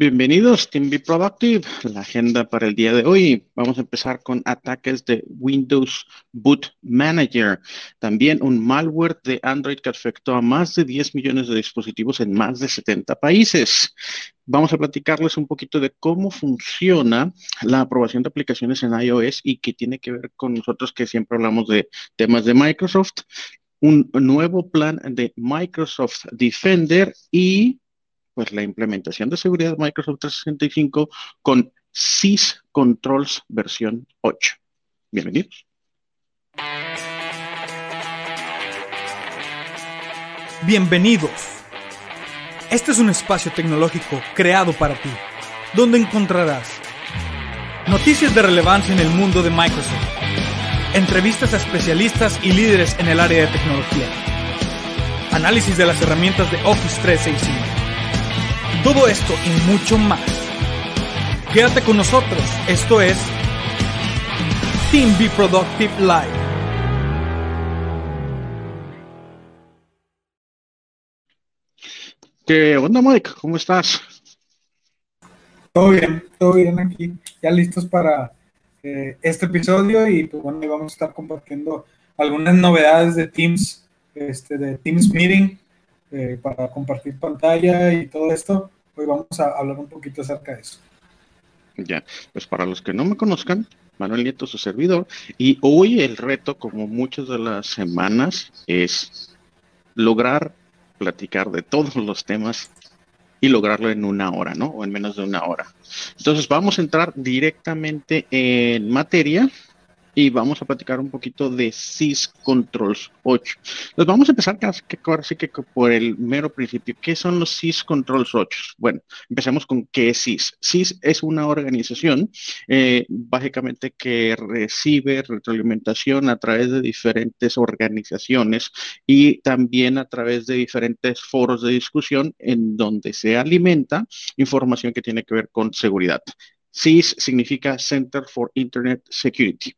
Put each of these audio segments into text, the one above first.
Bienvenidos, Team Be Productive. La agenda para el día de hoy. Vamos a empezar con ataques de Windows Boot Manager. También un malware de Android que afectó a más de 10 millones de dispositivos en más de 70 países. Vamos a platicarles un poquito de cómo funciona la aprobación de aplicaciones en iOS y qué tiene que ver con nosotros que siempre hablamos de temas de Microsoft. Un nuevo plan de Microsoft Defender y pues la implementación de seguridad Microsoft 365 con SIS Controls versión 8. Bienvenidos. Bienvenidos. Este es un espacio tecnológico creado para ti, donde encontrarás noticias de relevancia en el mundo de Microsoft, entrevistas a especialistas y líderes en el área de tecnología, análisis de las herramientas de Office 365 todo esto y mucho más. Quédate con nosotros. Esto es Team Be Productive Live. ¿Qué onda, Mike? ¿Cómo estás? Todo bien, todo bien aquí. Ya listos para eh, este episodio y pues bueno, vamos a estar compartiendo algunas novedades de Teams, este, de Teams Meeting eh, para compartir pantalla y todo esto. Hoy vamos a hablar un poquito acerca de eso. Ya, pues para los que no me conozcan, Manuel Nieto, su servidor, y hoy el reto, como muchas de las semanas, es lograr platicar de todos los temas y lograrlo en una hora, ¿no? O en menos de una hora. Entonces vamos a entrar directamente en materia y vamos a platicar un poquito de SIS Controls 8. Nos vamos a empezar casi que, que por el mero principio. ¿Qué son los SIS Controls 8? Bueno, empecemos con qué es SIS. SIS es una organización eh, básicamente que recibe retroalimentación a través de diferentes organizaciones y también a través de diferentes foros de discusión en donde se alimenta información que tiene que ver con seguridad. SIS significa Center for Internet Security.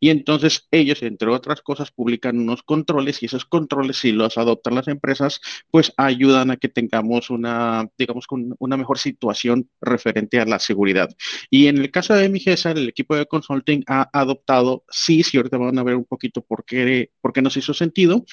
Y entonces ellos, entre otras cosas, publican unos controles y esos controles, si los adoptan las empresas, pues ayudan a que tengamos una, digamos, una mejor situación referente a la seguridad. Y en el caso de MIGESA, el equipo de consulting ha adoptado SIS, y ahorita van a ver un poquito por qué, nos hizo sentido.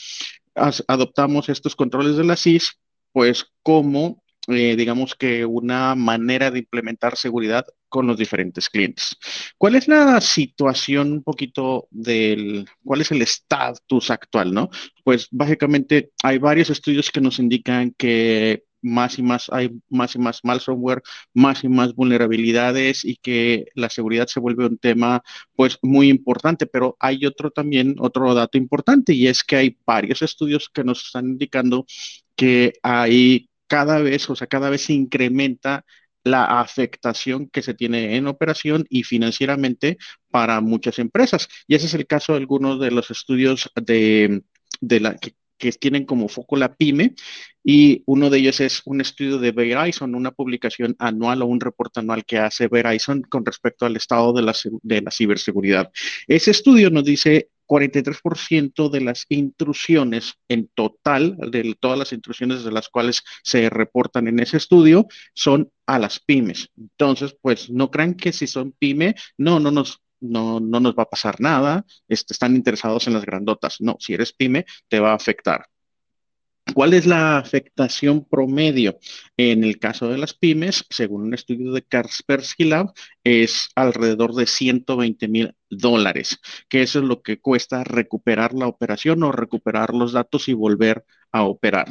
adoptamos estos controles de la SIS, pues como eh, digamos que una manera de implementar seguridad con los diferentes clientes. ¿Cuál es la situación un poquito del, cuál es el estatus actual, no? Pues básicamente hay varios estudios que nos indican que más y más hay más y más mal software, más y más vulnerabilidades y que la seguridad se vuelve un tema pues muy importante, pero hay otro también, otro dato importante y es que hay varios estudios que nos están indicando que hay cada vez, o sea, cada vez se incrementa la afectación que se tiene en operación y financieramente para muchas empresas. Y ese es el caso de algunos de los estudios de, la, que, tienen como foco la pyme y uno de ellos es un estudio de Verizon, una publicación anual o un reporte anual que hace Verizon con respecto al estado de la, de la ciberseguridad. Ese estudio nos dice 43% de las intrusiones en total, de todas las intrusiones de las cuales se reportan en ese estudio, son a las pymes. Entonces, pues no crean que si son pyme, no, no nos, no, no nos va a pasar nada, este, están interesados en las grandotas. No, si eres pyme, te va a afectar. ¿Cuál es la afectación promedio? En el caso de las pymes, según un estudio de Kaspersky Lab, es alrededor de 120 mil dólares, que eso es lo que cuesta recuperar la operación o recuperar los datos y volver a operar.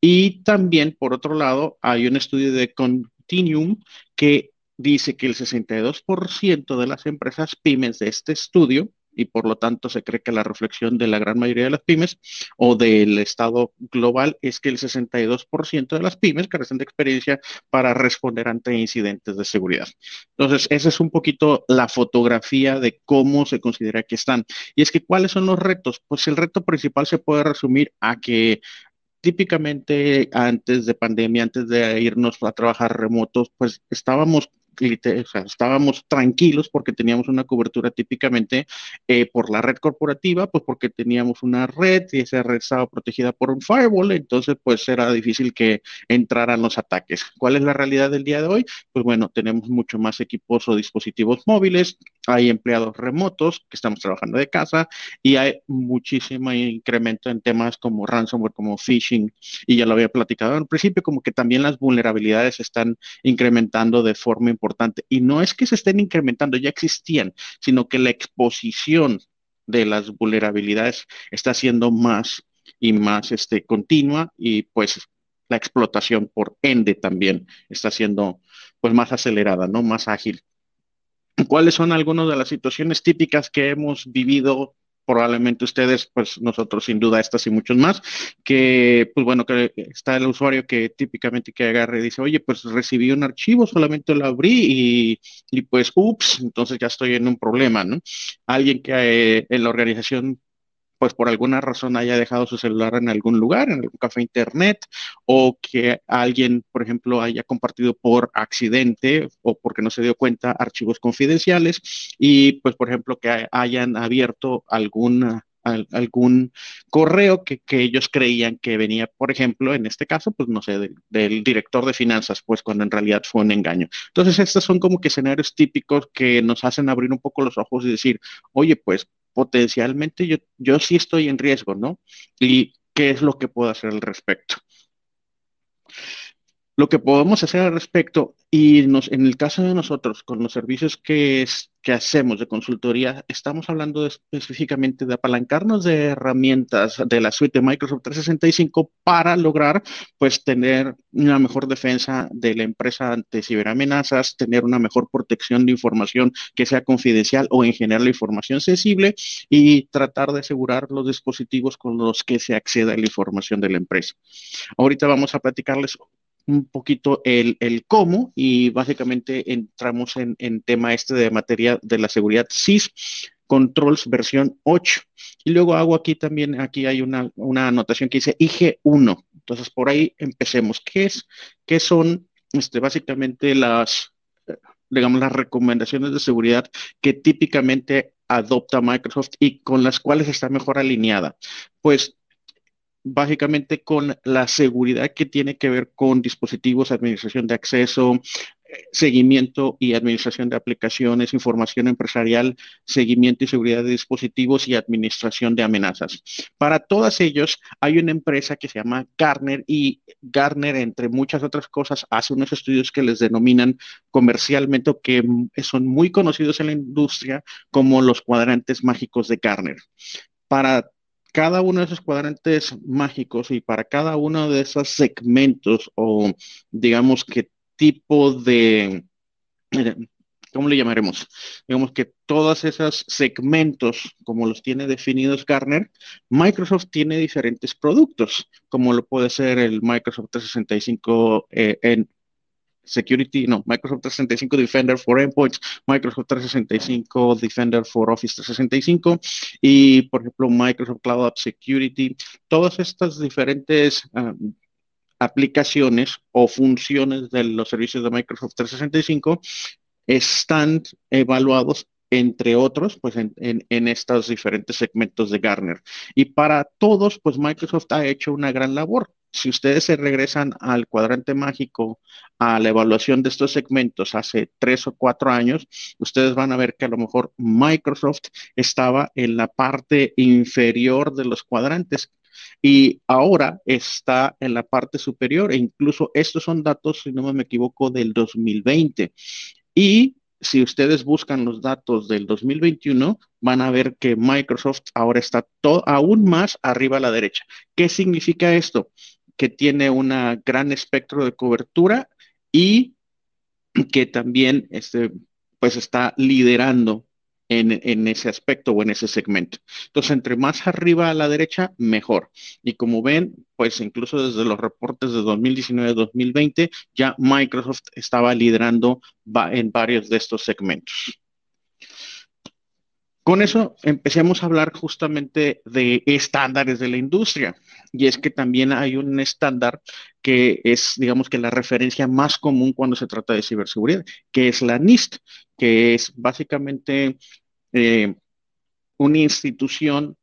Y también, por otro lado, hay un estudio de Continuum que dice que el 62% de las empresas pymes de este estudio y por lo tanto se cree que la reflexión de la gran mayoría de las pymes o del estado global es que el 62% de las pymes carecen de experiencia para responder ante incidentes de seguridad. Entonces, esa es un poquito la fotografía de cómo se considera que están. Y es que, ¿cuáles son los retos? Pues el reto principal se puede resumir a que típicamente antes de pandemia, antes de irnos a trabajar remotos, pues estábamos estábamos tranquilos porque teníamos una cobertura típicamente eh, por la red corporativa, pues porque teníamos una red y esa red estaba protegida por un firewall, entonces pues era difícil que entraran los ataques. ¿Cuál es la realidad del día de hoy? Pues bueno, tenemos mucho más equipos o dispositivos móviles, hay empleados remotos que estamos trabajando de casa y hay muchísimo incremento en temas como ransomware, como phishing, y ya lo había platicado al principio, como que también las vulnerabilidades están incrementando de forma importante. Y no es que se estén incrementando, ya existían, sino que la exposición de las vulnerabilidades está siendo más y más este, continua y pues la explotación por ende también está siendo pues más acelerada, ¿no? Más ágil. ¿Cuáles son algunas de las situaciones típicas que hemos vivido probablemente ustedes, pues nosotros sin duda estas y muchos más, que pues bueno, que está el usuario que típicamente que agarre y dice, oye, pues recibí un archivo, solamente lo abrí y, pues, ups, entonces ya estoy en un problema, ¿no? Alguien que eh, en la organización pues por alguna razón haya dejado su celular en algún lugar, en algún café internet, o que alguien, por ejemplo, haya compartido por accidente o porque no se dio cuenta archivos confidenciales y, pues, por ejemplo, que hayan abierto alguna algún correo que, ellos creían que venía, por ejemplo, en este caso, pues no sé, del director de finanzas, pues cuando en realidad fue un engaño. Entonces, estos son como que escenarios típicos que nos hacen abrir un poco los ojos y decir, oye, pues potencialmente yo, yo sí estoy en riesgo, ¿no? ¿Y qué es lo que puedo hacer al respecto? Lo que podemos hacer al respecto, y nos, en el caso de nosotros, con los servicios que, hacemos de consultoría, estamos hablando específicamente de apalancarnos de herramientas de la suite de Microsoft 365 para lograr, pues, tener una mejor defensa de la empresa ante ciberamenazas, tener una mejor protección de información que sea confidencial o en general información sensible y tratar de asegurar los dispositivos con los que se acceda a la información de la empresa. Ahorita vamos a platicarles un poquito el, cómo y básicamente entramos en, en, tema este de materia de la seguridad SIS Controls versión 8. Y luego hago aquí también, aquí hay una, una anotación que dice IG1. Entonces por ahí empecemos. ¿Qué es? ¿Qué son este, básicamente las, digamos, las recomendaciones de seguridad que típicamente adopta Microsoft y con las cuales está mejor alineada? Pues básicamente con la seguridad que tiene que ver con dispositivos, administración de acceso, seguimiento y administración de aplicaciones, información empresarial, seguimiento y seguridad de dispositivos y administración de amenazas. Para todos ellos hay una empresa que se llama Gartner y Gartner, entre muchas otras cosas, hace unos estudios que les denominan comercialmente o que son muy conocidos en la industria como los cuadrantes mágicos de Gartner. Para cada uno de esos cuadrantes mágicos y para cada uno de esos segmentos o digamos qué tipo de, ¿cómo le llamaremos? Digamos que todos esos segmentos, como los tiene definidos Gartner, Microsoft tiene diferentes productos, como lo puede ser el Microsoft 365 eh, en Security, no, Microsoft 365 Defender for Endpoints, Microsoft 365 Defender for Office 365 y, por ejemplo, Microsoft Cloud App Security. Todas estas diferentes ah, aplicaciones o funciones de los servicios de Microsoft 365 están evaluados entre otros, pues en, estos diferentes segmentos de Garner. Y para todos, pues Microsoft ha hecho una gran labor si ustedes se regresan al cuadrante mágico, a la evaluación de estos segmentos hace tres o cuatro años, ustedes van a ver que a lo mejor Microsoft estaba en la parte inferior de los cuadrantes y ahora está en la parte superior e incluso estos son datos, si no me equivoco, del 2020. Y si ustedes buscan los datos del 2021, van a ver que Microsoft ahora está aún más arriba a la derecha. ¿Qué significa esto? que tiene un gran espectro de cobertura y que también este, pues está liderando en, ese aspecto o en ese segmento. Entonces, entre más arriba a la derecha, mejor. Y como ven, pues incluso desde los reportes de 2019-2020, ya Microsoft estaba liderando en varios de estos segmentos. Con eso empecemos a hablar justamente de estándares de la industria. Y es que también hay un estándar que es, digamos que la referencia más común cuando se trata de ciberseguridad, que es la NIST, que es básicamente eh, una institución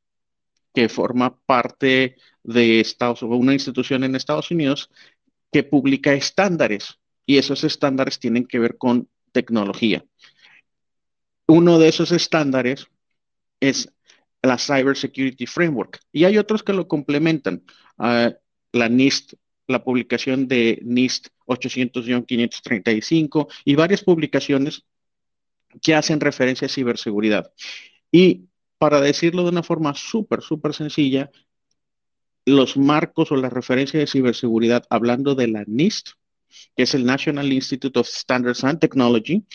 que forma parte de Estados Unidos, una institución en Estados Unidos que publica estándares y esos estándares tienen que ver con tecnología. Uno de esos estándares es la Cyber Security Framework y hay otros que lo complementan. Ah, la NIST, la publicación de NIST 800-535 y varias publicaciones que hacen referencia a ciberseguridad. Y para decirlo de una forma súper, súper sencilla, los marcos o la referencia de ciberseguridad, hablando de la NIST, que es el National Institute of Standards and Technology,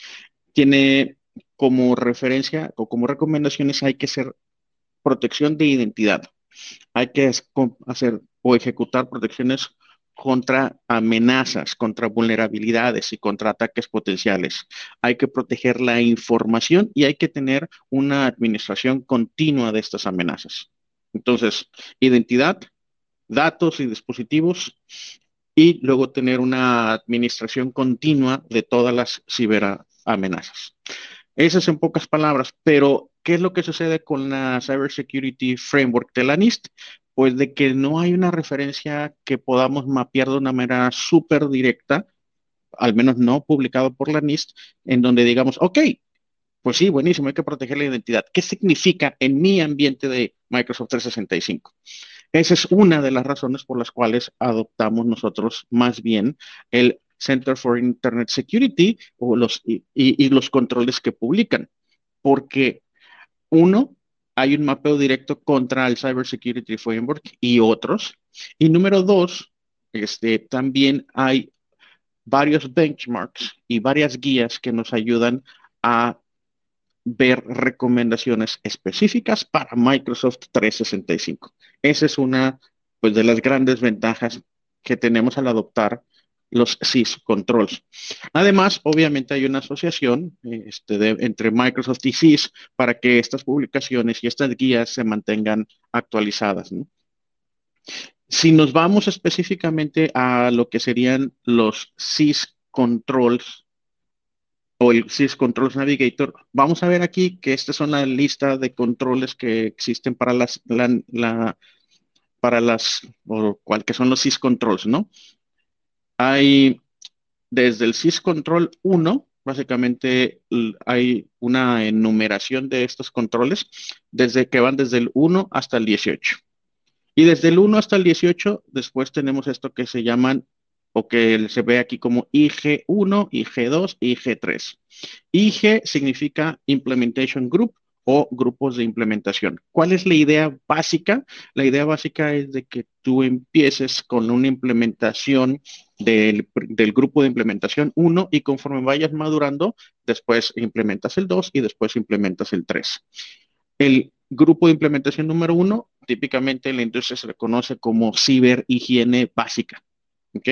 tiene como referencia o como recomendaciones hay que hacer protección de identidad. Hay que hacer o ejecutar protecciones contra amenazas, contra vulnerabilidades y contra ataques potenciales. Hay que proteger la información y hay que tener una administración continua de estas amenazas. Entonces, identidad, datos y dispositivos y luego tener una administración continua de todas las ciberamenazas. Esas en pocas palabras, pero ¿qué es lo que sucede con la Cybersecurity Framework de la NIST? Pues de que no hay una referencia que podamos mapear de una manera súper directa, al menos no publicado por la NIST, en donde digamos, ok, pues sí, buenísimo, hay que proteger la identidad. ¿Qué significa en mi ambiente de Microsoft 365? Esa es una de las razones por las cuales adoptamos nosotros más bien el Center for Internet Security o los, y, los controles que publican. Porque uno, hay un mapeo directo contra el Cyber Security Framework y otros. Y número dos, este, también hay varios benchmarks y varias guías que nos ayudan a ver recomendaciones específicas para Microsoft 365. Esa es una pues, de las grandes ventajas que tenemos al adoptar los SIS controls. Además, obviamente hay una asociación este, entre Microsoft y SIS para que estas publicaciones y estas guías se mantengan actualizadas. Si nos vamos específicamente a lo que serían los SIS controls o el SIS Controls Navigator, vamos a ver aquí que esta son la lista de controles que existen para las, para las, o cual que son los SIS Controls, ¿no? Hay desde el SysControl 1, básicamente hay una enumeración de estos controles desde que van desde el 1 hasta el 18. Y desde el 1 hasta el 18, después tenemos esto que se llaman, o que se ve aquí como IG1, IG2, IG3. IG significa Implementation Group o grupos de implementación. ¿Cuál es la idea básica? La idea básica es de que tú empieces con una implementación del, grupo de implementación 1 y conforme vayas madurando, después implementas el 2 y después implementas el 3. El grupo de implementación número 1 típicamente en la industria se le conoce como ciberhigiene básica. ¿Ok?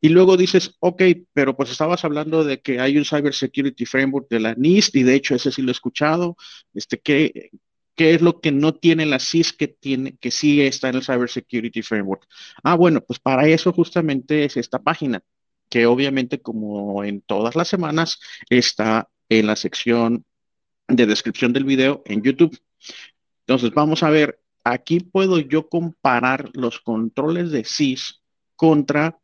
Y luego dices, ok, pero pues estabas hablando de que hay un Cyber Security Framework de la NIST y de hecho ese sí lo he escuchado. Este, ¿qué, ¿Qué es lo que no tiene la CIS que tiene, que sí está en el Cyber Security Framework? Ah, bueno, pues para eso justamente es esta página, que obviamente como en todas las semanas está en la sección de descripción del video en YouTube. Entonces vamos a ver, aquí puedo yo comparar los controles de CIS contra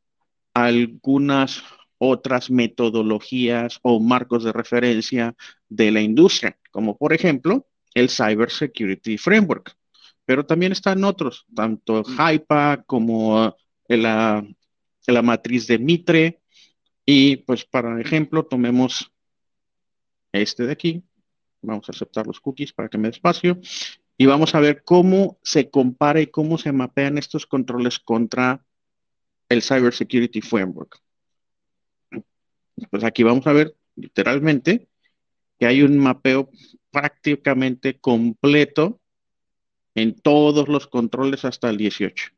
algunas otras metodologías o marcos de referencia de la industria, como por ejemplo el Cyber Security Framework. Pero también están otros, tanto HIPAA como la, la matriz de Mitre. Y pues, para ejemplo, tomemos este de aquí. Vamos a aceptar los cookies para que me dé espacio. Y vamos a ver cómo se compara y cómo se mapean estos controles contra el Cyber Security Framework. Pues aquí vamos a ver literalmente que hay un mapeo prácticamente completo en todos los controles hasta el 18.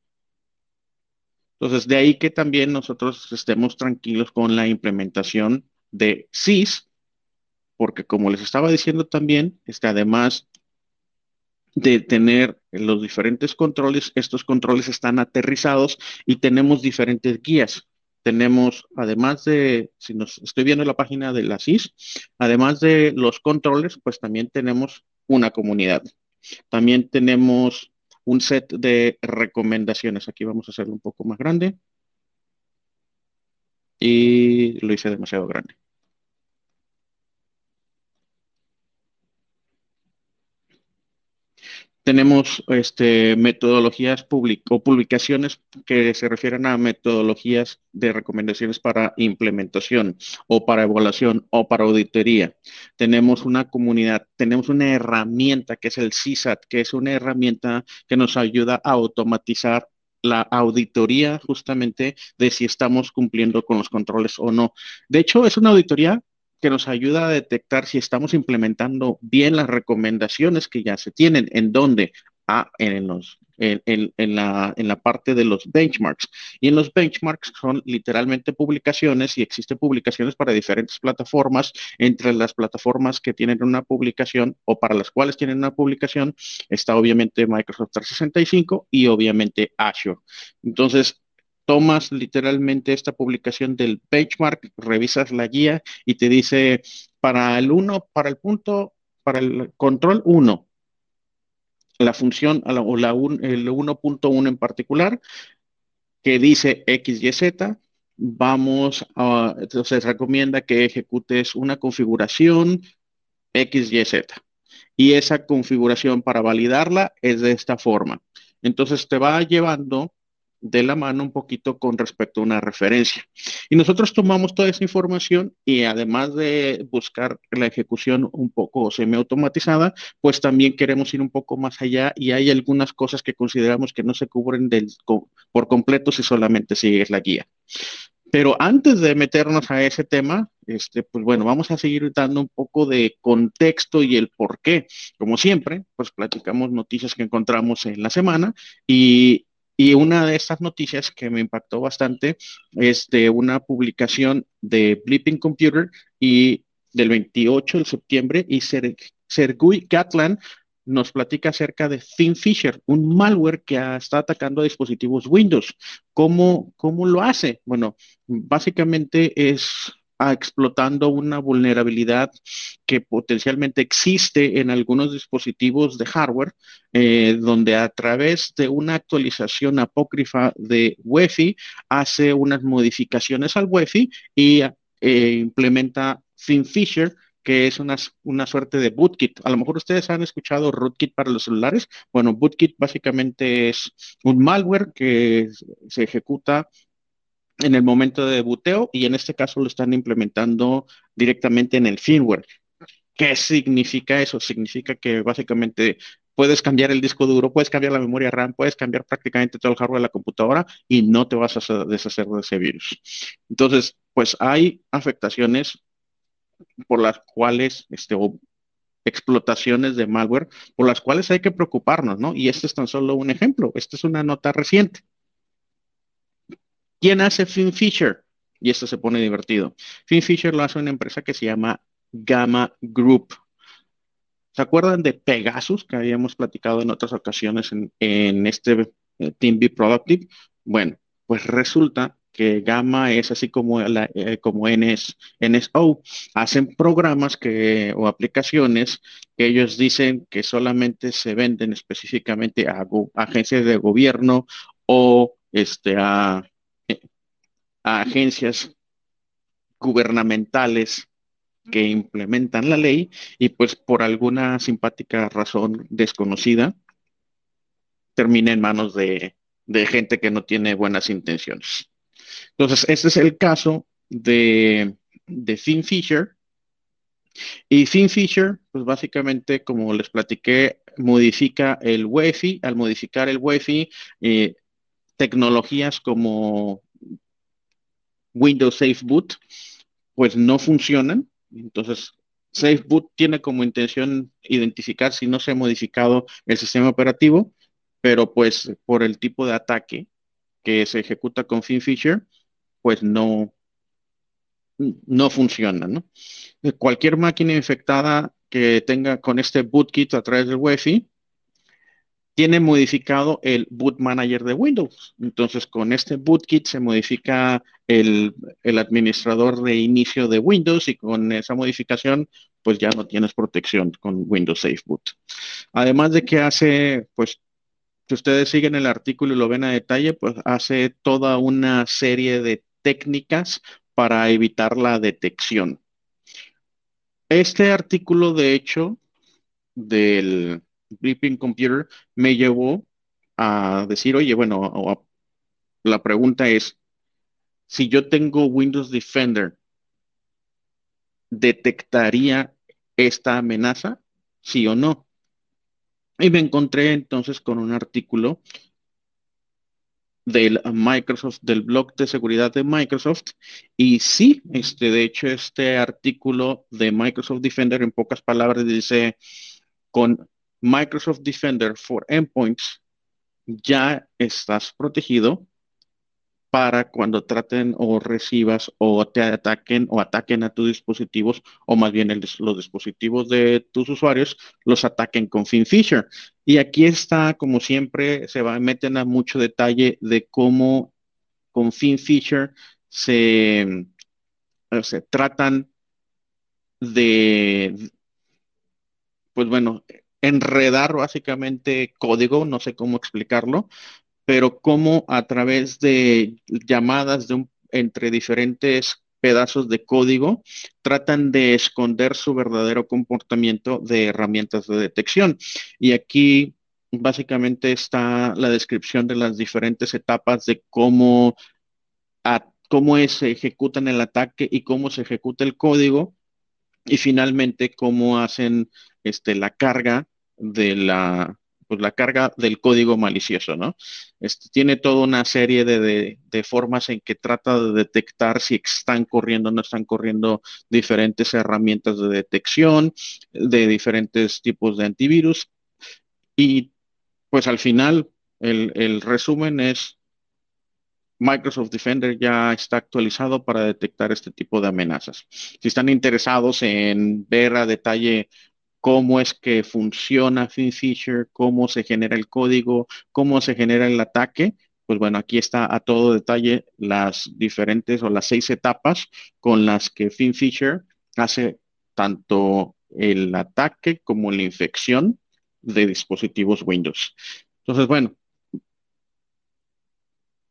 Entonces, de ahí que también nosotros estemos tranquilos con la implementación de SIS, porque como les estaba diciendo también, este, además de tener los diferentes controles. Estos controles están aterrizados y tenemos diferentes guías. Tenemos, además de, si nos estoy viendo la página de la CIS, además de los controles, pues también tenemos una comunidad. También tenemos un set de recomendaciones. Aquí vamos a hacerlo un poco más grande. Y lo hice demasiado grande. Tenemos este, metodologías o publicaciones que se refieren a metodologías de recomendaciones para implementación o para evaluación o para auditoría. Tenemos una comunidad, tenemos una herramienta que es el CISAT, que es una herramienta que nos ayuda a automatizar la auditoría justamente de si estamos cumpliendo con los controles o no. De hecho, es una auditoría que nos ayuda a detectar si estamos implementando bien las recomendaciones que ya se tienen, en dónde, ah, en, los, en, la, en la parte de los benchmarks. Y en los benchmarks son literalmente publicaciones y existen publicaciones para diferentes plataformas. Entre las plataformas que tienen una publicación o para las cuales tienen una publicación está obviamente Microsoft 365 y obviamente Azure. Entonces, tomas literalmente esta publicación del benchmark, revisas la guía y te dice para el 1, para el punto, para el control 1, la función o la el 1.1 en particular, que dice X, Y, Z, vamos a, entonces recomienda que ejecutes una configuración X, Y, Z. Y esa configuración para validarla es de esta forma. Entonces te va llevando de la mano un poquito con respecto a una referencia. Y nosotros tomamos toda esa información y además de buscar la ejecución un poco semiautomatizada, pues también queremos ir un poco más allá y hay algunas cosas que consideramos que no se cubren por completo si solamente sigues la guía. Pero antes de meternos a ese tema, este, pues bueno, vamos a seguir dando un poco de contexto y el por qué. Como siempre, pues platicamos noticias que encontramos en la semana y y una de estas noticias que me impactó bastante es de una publicación de Blipping Computer y del 28 de septiembre y Sergui Gatland nos platica acerca de ThinFisher, un malware que está atacando dispositivos Windows. ¿Cómo, ¿Cómo lo hace? Bueno, básicamente es explotando una vulnerabilidad que potencialmente existe en algunos dispositivos de hardware, eh, donde a través de una actualización apócrifa de UEFI hace unas modificaciones al UEFI y eh, implementa FinFisher, que es una, una, suerte de bootkit. A lo mejor ustedes han escuchado rootkit para los celulares. Bueno, bootkit básicamente es un malware que se ejecuta en el momento de buteo y en este caso lo están implementando directamente en el firmware. ¿Qué significa eso? Significa que básicamente puedes cambiar el disco duro, puedes cambiar la memoria RAM, puedes cambiar prácticamente todo el hardware de la computadora y no te vas a deshacer de ese virus. Entonces, pues hay afectaciones por las cuales, este, o explotaciones de malware, por las cuales hay que preocuparnos, ¿no? Y este es tan solo un ejemplo. Esta es una nota reciente. ¿Quién hace FinFisher? Y esto se pone divertido. FinFisher lo hace una empresa que se llama Gamma Group. ¿Se acuerdan de Pegasus que habíamos platicado en otras ocasiones en, este eh, Team B Productive? Bueno, pues resulta que Gamma es así como, eh, como NS, NSO. Hacen programas que, o aplicaciones que ellos dicen que solamente se venden específicamente a, a agencias de gobierno o este, a a agencias gubernamentales que implementan la ley y pues por alguna simpática razón desconocida termina en manos de, gente que no tiene buenas intenciones. Entonces, este es el caso de, de FinFisher. Y FinFisher, pues básicamente, como les platiqué, modifica el WEFI. Al modificar el WEFI, eh, tecnologías como Windows Safe Boot, pues no funcionan. Entonces, Safe Boot tiene como intención identificar si no se ha modificado el sistema operativo, pero pues por el tipo de ataque que se ejecuta con FinFisher, pues no, no funciona. Cualquier máquina infectada que tenga con este bootkit a través del Wi-Fi, tiene modificado el boot manager de Windows. Entonces, con este bootkit se modifica el, administrador de inicio de Windows y con esa modificación, pues ya no tienes protección con Windows Safe Boot. Además de que hace, pues, si ustedes siguen el artículo y lo ven a detalle, pues hace toda una serie de técnicas para evitar la detección. Este artículo, de hecho, del Bleeping Computer me llevó a decir, oye, bueno, la pregunta es, si yo tengo Windows Defender, ¿detectaría esta amenaza? ¿Sí o no? Y me encontré entonces con un artículo del Microsoft, del blog de seguridad de Microsoft. Y sí, este, de hecho, este artículo de Microsoft Defender, en pocas palabras, dice, con Microsoft Defender for Endpoints, ya estás protegido para cuando traten o recibas o te ataquen o ataquen a tus dispositivos o más bien los dispositivos de tus usuarios los ataquen con FinFisher. Y aquí está, como siempre, se va, meten a mucho detalle de cómo con FinFisher se, se tratan de, pues bueno, enredar básicamente código, no sé cómo explicarlo, pero cómo a través de llamadas de entre diferentes pedazos de código tratan de esconder su verdadero comportamiento de herramientas de detección. Y aquí básicamente está la descripción de las diferentes etapas de cómo, cómo se ejecuta el ataque y cómo se ejecuta el código y finalmente cómo hacen este, la carga de la, pues, la carga del código malicioso, ¿no? Este, tiene toda una serie de, formas en que trata de detectar si están corriendo o no están corriendo diferentes herramientas de detección, de diferentes tipos de antivirus. Y pues al final, el, el resumen es Microsoft Defender ya está actualizado para detectar este tipo de amenazas. Si están interesados en ver a detalle cómo es que funciona FinFisher, cómo se genera el código, cómo se genera el ataque. Pues bueno, aquí está a todo detalle las diferentes o las seis etapas con las que FinFisher hace tanto el ataque como la infección de dispositivos Windows. Entonces, bueno,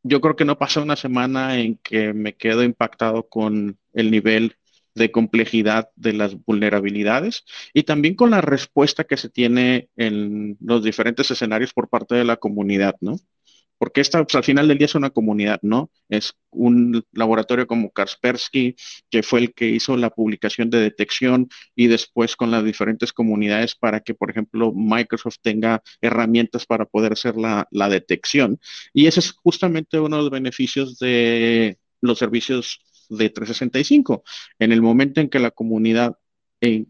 yo creo que no pasa una semana en que me quedo impactado con el nivel de complejidad de las vulnerabilidades y también con la respuesta que se tiene en los diferentes escenarios por parte de la comunidad, ¿no? Porque esta, pues, al final del día es una comunidad, ¿no? Es un laboratorio como Kaspersky, que fue el que hizo la publicación de detección y después con las diferentes comunidades para que, por ejemplo, Microsoft tenga herramientas para poder hacer la, la detección. Y ese es justamente uno de los beneficios de los servicios de 365. En el momento en que la comunidad eh,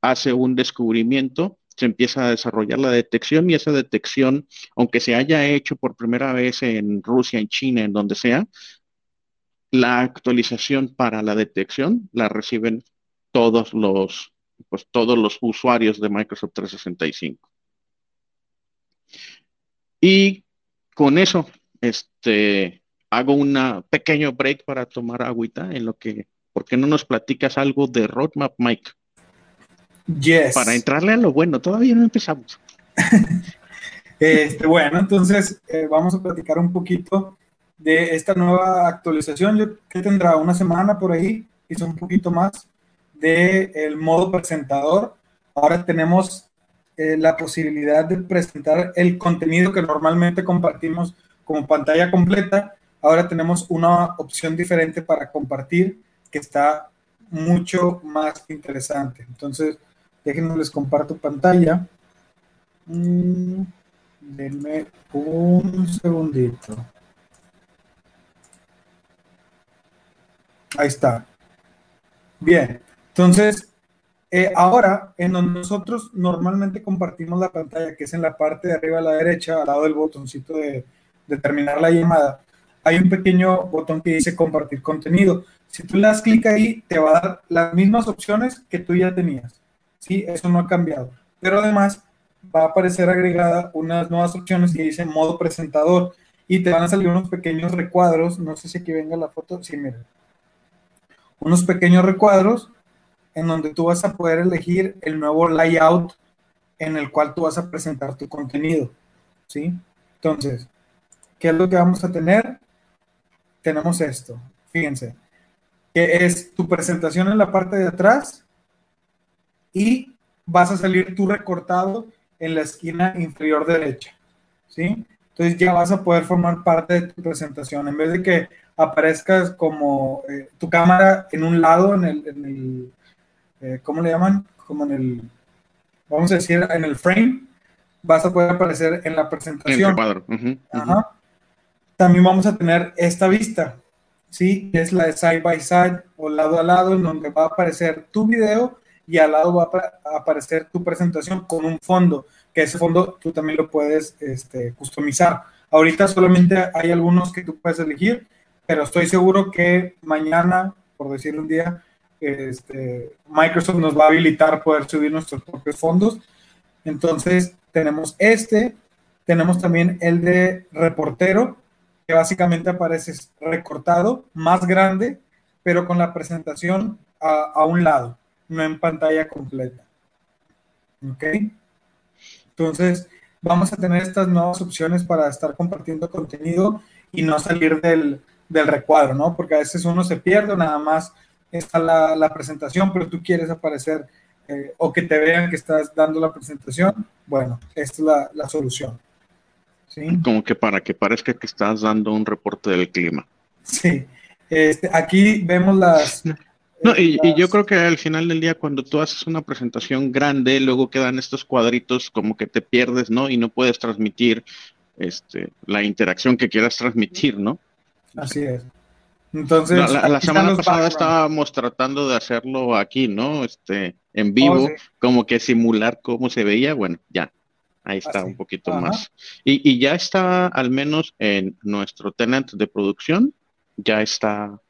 hace un descubrimiento, se empieza a desarrollar la detección y esa detección, aunque se haya hecho por primera vez en Rusia, en China, en donde sea, la actualización para la detección la reciben todos los, pues, todos los usuarios de Microsoft 365. Y con eso, este, hago un pequeño break para tomar agüita en lo que, ¿por qué no nos platicas algo de Roadmap, Mike? Yes. Para entrarle a lo bueno, todavía no empezamos. este, bueno, entonces eh, vamos a platicar un poquito de esta nueva actualización. Que tendrá una semana por ahí, quizá un poquito más, del el modo presentador. Ahora tenemos eh, la posibilidad de presentar el contenido que normalmente compartimos como pantalla completa Ahora tenemos una opción diferente para compartir que está mucho más interesante. Entonces, déjenme les comparto pantalla. Mm, denme un segundito. Ahí está. Bien, entonces, eh, ahora en donde nosotros normalmente compartimos la pantalla, que es en la parte de arriba a la derecha, al lado del botoncito de, de terminar la llamada, hay un pequeño botón que dice compartir contenido. Si tú le das clic ahí, te va a dar las mismas opciones que tú ya tenías. Sí, eso no ha cambiado. Pero además, va a aparecer agregada unas nuevas opciones que dice modo presentador y te van a salir unos pequeños recuadros. No sé si aquí venga la foto. Sí, mira. Unos pequeños recuadros en donde tú vas a poder elegir el nuevo layout en el cual tú vas a presentar tu contenido. ¿Sí? Entonces, ¿qué es lo que vamos a tener? Tenemos esto. Fíjense, que es tu presentación en la parte de atrás y vas a salir tu recortado en la esquina inferior derecha. ¿Sí? Entonces ya vas a poder formar parte de tu presentación. En vez de que aparezcas como eh, tu cámara en un lado, en el, eh, ¿cómo le llaman? Como en el, vamos a decir, en el frame, vas a poder aparecer en la presentación. También vamos a tener esta vista, ¿sí? Es la de side by side o lado a lado, en donde va a aparecer tu video y al lado va a aparecer tu presentación con un fondo, que ese fondo tú también lo puedes este, customizar. Ahorita solamente hay algunos que tú puedes elegir, pero estoy seguro que mañana, por decir un día, este, Microsoft nos va a habilitar poder subir nuestros propios fondos. Entonces, tenemos este, tenemos también el de reportero, que básicamente aparece recortado, más grande, pero con la presentación a, un lado no en pantalla completa. ¿Ok? Entonces, vamos a tener estas nuevas opciones para estar compartiendo contenido y no salir del, recuadro, ¿no? Porque a veces uno se pierde, nada más está la, presentación, pero tú quieres aparecer eh, o que te vean que estás dando la presentación. Bueno, esta es la, la solución. ¿Sí? Como que para que parezca que estás dando un reporte del clima. Sí. Este, aquí vemos las, no, y, yo creo que al final del día, cuando tú haces una presentación grande, luego quedan estos cuadritos como que te pierdes, ¿no? Y no puedes transmitir este, la interacción que quieras transmitir, ¿no? Así es. Entonces, la, semana pasada estábamos tratando de hacerlo aquí, ¿no? Este, en vivo, oh, como que simular cómo se veía. Bueno, ya, ahí está un poquito más. Y, y ya está, al menos en nuestro tenant de producción, ya está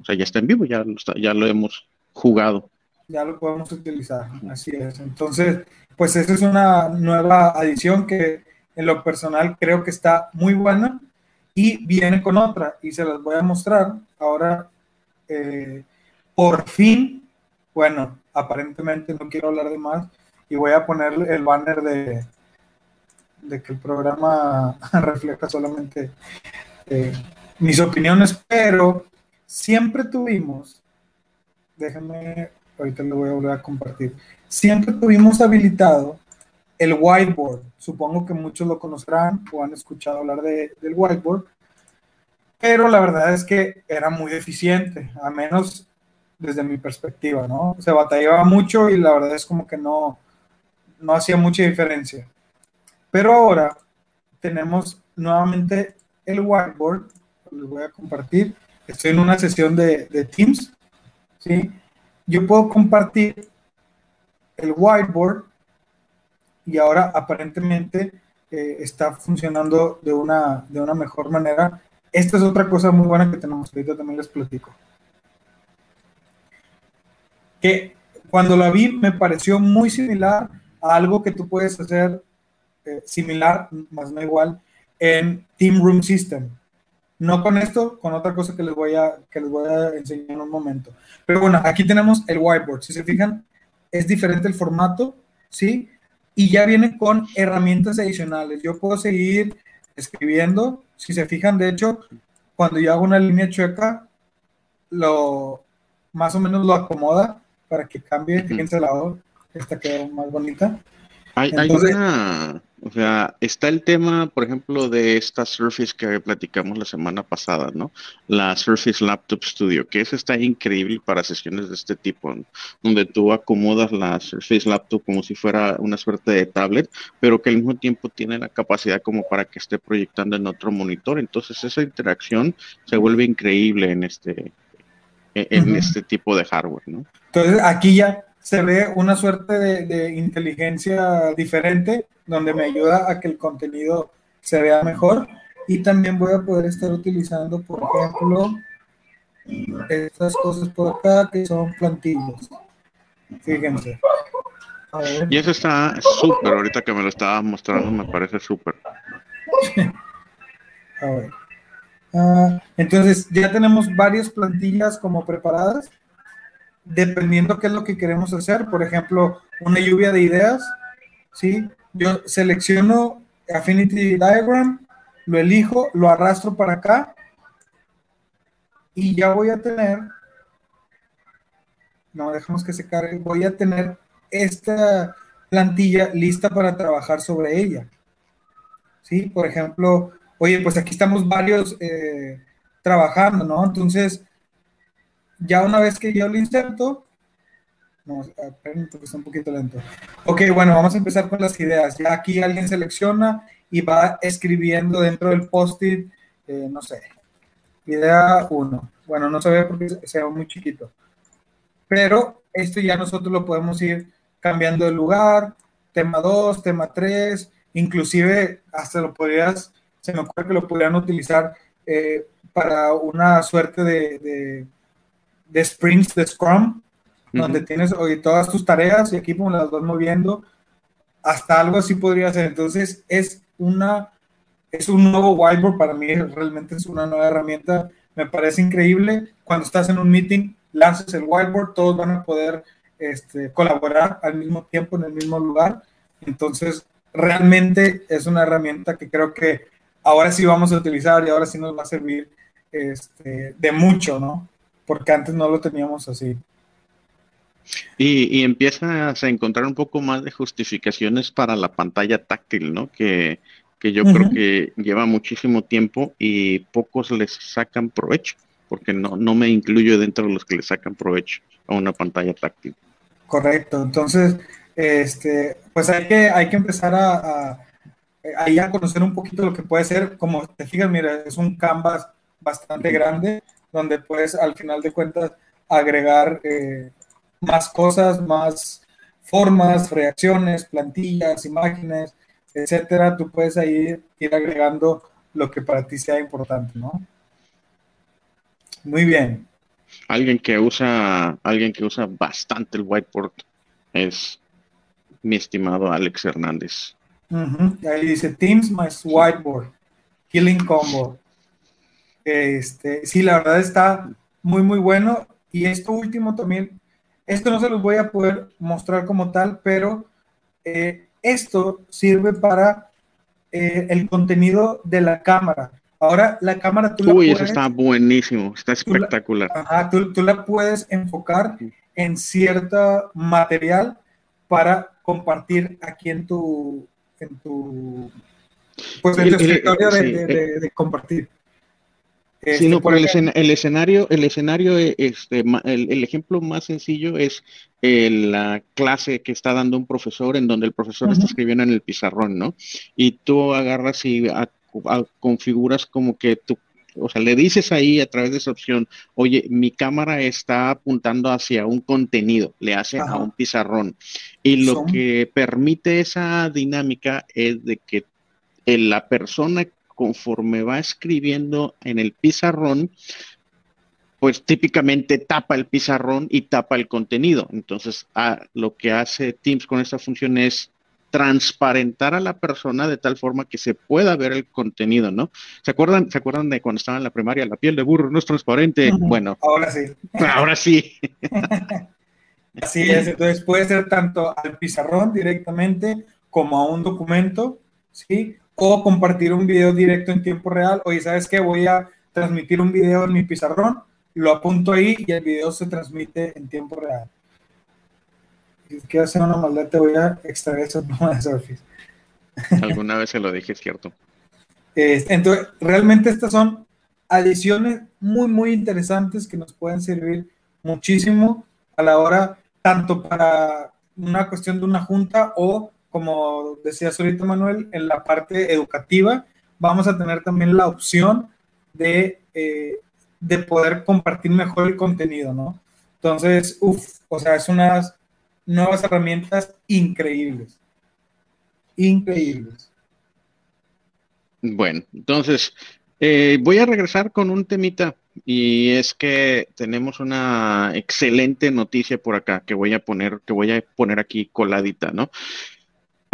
o sea, ya está en vivo, ya lo, ya lo hemos jugado. Ya lo podemos utilizar, así es. Entonces, pues esa es una nueva adición que en lo personal creo que está muy buena y viene con otra y se las voy a mostrar. Ahora, eh, por fin, bueno, aparentemente no quiero hablar de más y voy a poner el banner de, de que el programa refleja solamente eh, mis opiniones, pero siempre tuvimos, déjenme, ahorita lo voy a volver a compartir, siempre tuvimos habilitado el whiteboard. Supongo que muchos lo conocerán o han escuchado hablar de, del whiteboard, pero la verdad es que era muy eficiente, a menos desde mi perspectiva, ¿no? Se batallaba mucho y la verdad es como que no, no hacía mucha diferencia. Pero ahora tenemos nuevamente el whiteboard, les voy a compartir estoy en una sesión de, Teams, ¿sí? Yo puedo compartir el whiteboard y ahora aparentemente eh, está funcionando de una, de una mejor manera. Esta es otra cosa muy buena que tenemos, ahorita también les platico. Que cuando la vi me pareció muy similar a algo que tú puedes hacer eh, similar, más no igual, en Team Room System. No con esto, con otra cosa que les voy a, que les voy a enseñar en un momento. Pero bueno, aquí tenemos el whiteboard. Si se fijan, es diferente el formato, ¿sí? Y ya viene con herramientas adicionales. Yo puedo seguir escribiendo. Si se fijan, de hecho, cuando yo hago una línea chueca, lo más o menos lo acomoda para que cambie. Fíjense la voz, esta quedó más bonita. Hay, una, o sea, está el tema, por ejemplo, de esta Surface que platicamos la semana pasada, ¿no? La Surface Laptop Studio, que esa está increíble para sesiones de este tipo, donde tú acomodas la Surface Laptop como si fuera una suerte de tablet, pero que al mismo tiempo tiene la capacidad como para que esté proyectando en otro monitor. Entonces esa interacción se vuelve increíble en este, en este tipo de hardware, ¿no? Entonces aquí ya se ve una suerte de, inteligencia diferente donde me ayuda a que el contenido se vea mejor y también voy a poder estar utilizando, por ejemplo, estas cosas por acá que son plantillas. Fíjense. Y eso está súper, ahorita que me lo estaba mostrando, me parece súper. A ver. Ah, entonces, ya tenemos varias plantillas como preparadas, dependiendo qué es lo que queremos hacer. Por ejemplo, una lluvia de ideas, ¿sí? Yo selecciono Affinity Diagram, lo elijo, lo arrastro para acá y ya voy a tener, no, dejemos que se cargue, voy a tener esta plantilla lista para trabajar sobre ella. ¿Sí? Por ejemplo, oye, pues aquí estamos varios eh, trabajando, ¿no? Entonces, ya una vez que yo lo inserto, a porque está un poquito lento. Ok, bueno, vamos a empezar con las ideas. Ya aquí alguien selecciona y va escribiendo dentro del post-it, eh, no sé, idea 1. Bueno, no se ve porque se ve muy chiquito. Pero esto ya nosotros lo podemos ir cambiando de lugar, tema 2, tema 3, inclusive hasta lo podrías, se me ocurre que lo podrían utilizar eh, para una suerte de, sprints de Scrum, donde tienes hoy todas tus tareas y aquí como las vas moviendo, hasta algo así podría ser. Entonces es una, es un nuevo whiteboard para mí, realmente es una nueva herramienta, me parece increíble. Cuando estás en un meeting, lances el whiteboard, todos van a poder este, colaborar al mismo tiempo en el mismo lugar. Entonces, realmente es una herramienta que creo que ahora sí vamos a utilizar y ahora sí nos va a servir este, de mucho, ¿no? Porque antes no lo teníamos así. Y, y, empiezas a encontrar un poco más de justificaciones para la pantalla táctil, ¿no? Que, yo creo que lleva muchísimo tiempo y pocos les sacan provecho, porque no, no me incluyo dentro de los que le sacan provecho a una pantalla táctil. Correcto, entonces, este, pues hay que, hay que empezar a, a, conocer un poquito lo que puede ser, como te fijas, mira, es un canvas bastante grande, donde puedes al final de cuentas agregar eh, más cosas, más formas, reacciones, plantillas, imágenes, etcétera. Tú puedes ahí ir agregando lo que para ti sea importante, ¿no? Muy bien. Alguien que usa, alguien que usa bastante el whiteboard es mi estimado Alex Hernández. Ahí dice Teams más whiteboard, Killing Combo. Este, sí, la verdad está muy, muy bueno. Y esto último también, esto no se los voy a poder mostrar como tal, pero eh, esto sirve para eh, el contenido de la cámara. Ahora la cámara tú Uy, eso está buenísimo, está espectacular. Tú la, ajá, tú, la puedes enfocar en cierto material para compartir aquí en tu, en tu, pues en tu escritorio de, de, compartir. Este, no, por el, el, escenario, el escenario, eh, este, el, ejemplo más sencillo es eh, la clase que está dando un profesor en donde el profesor está escribiendo en el pizarrón, ¿no? Y tú agarras y configuras como que tú, o sea, le dices ahí a través de esa opción, oye, mi cámara está apuntando hacia un contenido, le hace a un pizarrón. Y lo que permite esa dinámica es de que la persona conforme va escribiendo en el pizarrón, pues típicamente tapa el pizarrón y tapa el contenido. Entonces, ah, lo que hace Teams con esta función es transparentar a la persona de tal forma que se pueda ver el contenido, ¿no? ¿Se acuerdan, ¿se acuerdan de cuando estaban en la primaria? La piel de burro no es transparente. Bueno, ahora sí. Ahora sí. Así es, entonces puede ser tanto al pizarrón directamente como a un documento, ¿sí? O compartir un video directo en tiempo real. Oye, ¿sabes qué? Voy a transmitir un video en mi pizarrón, lo apunto ahí y el video se transmite en tiempo real. Si quiero hacer una maldad, te voy a extraer esa pluma de Surface. Alguna vez se lo dije, es cierto. entonces, realmente estas son adiciones muy, muy interesantes que nos pueden servir muchísimo a la hora, tanto para una cuestión de una junta o como decías ahorita Manuel, en la parte educativa vamos a tener también la opción de, eh, de poder compartir mejor el contenido, ¿no? Entonces, uff, o sea, es unas nuevas herramientas increíbles. Increíbles. Bueno, entonces, eh, voy a regresar con un temita y es que tenemos una excelente noticia por acá que voy a poner, que voy a poner aquí coladita, ¿no?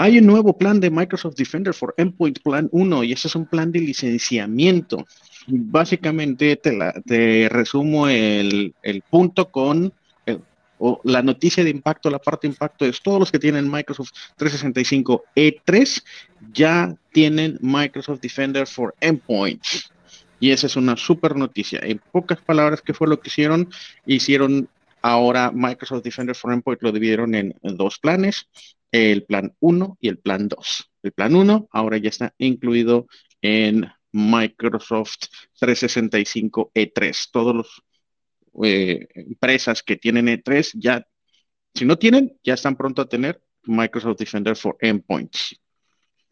Hay un nuevo plan de Microsoft Defender for Endpoint Plan 1 y ese es un plan de licenciamiento. Básicamente te, resumo el, punto con la noticia de impacto, la parte de impacto es todos los que tienen Microsoft 365 E3 ya tienen Microsoft Defender for Endpoints. Y esa es una super noticia. En pocas palabras, ¿qué fue lo que hicieron? Hicieron ahora Microsoft Defender for Endpoint, lo dividieron en, dos planes, el plan 1 y el plan 2. El plan 1 ahora ya está incluido en Microsoft 365 E3. Todos los eh, empresas que tienen E3 ya, si no tienen, ya están pronto a tener Microsoft Defender for Endpoints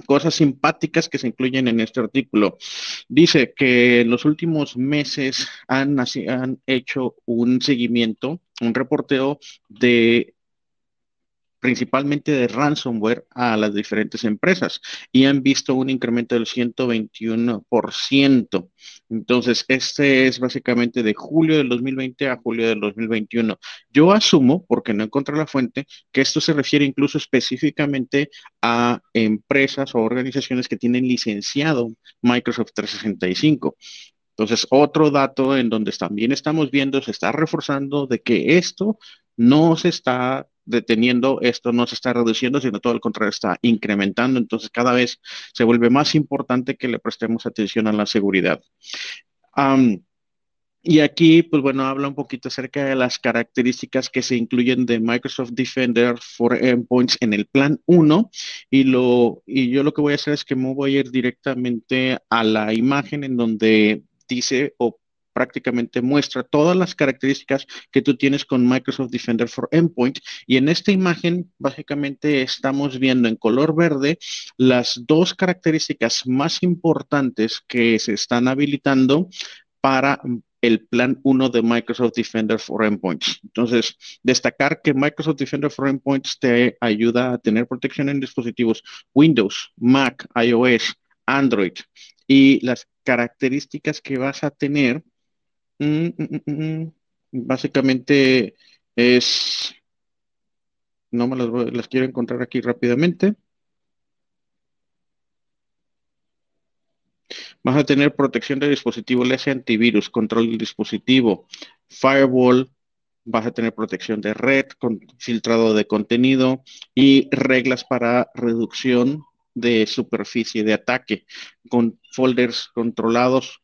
cosas simpáticas que se incluyen en este artículo. Dice que en los últimos meses han, han hecho un seguimiento, un reporteo de principalmente de ransomware a las diferentes empresas y han visto un incremento del 121%. Entonces, este es básicamente de julio del 2020 a julio del 2021. Yo asumo, porque no encontré la fuente, que esto se refiere incluso específicamente a empresas o organizaciones que tienen licenciado Microsoft 365. Entonces, otro dato en donde también estamos viendo, se está reforzando de que esto no se está deteniendo, esto no se está reduciendo, sino todo el contrario, está incrementando. Entonces, cada vez se vuelve más importante que le prestemos atención a la seguridad. y aquí, pues bueno, habla un poquito acerca de las características que se incluyen de Microsoft Defender for Endpoints en el plan 1. Y, lo, y yo lo que voy a hacer es que me voy a ir directamente a la imagen en donde dice o prácticamente muestra todas las características que tú tienes con Microsoft Defender for Endpoint. Y en esta imagen, básicamente estamos viendo en color verde las dos características más importantes que se están habilitando para el plan 1 de Microsoft Defender for Endpoints. Entonces, destacar que Microsoft Defender for Endpoints te ayuda a tener protección en dispositivos Windows, Mac, iOS, Android y las características que vas a tener Mm, mm, mm, Básicamente es, no me las, quiero encontrar aquí rápidamente. Vas a tener protección de dispositivo, le antivirus, control del dispositivo, firewall, vas a tener protección de red, filtrado de contenido y reglas para reducción de superficie de ataque, con folders controlados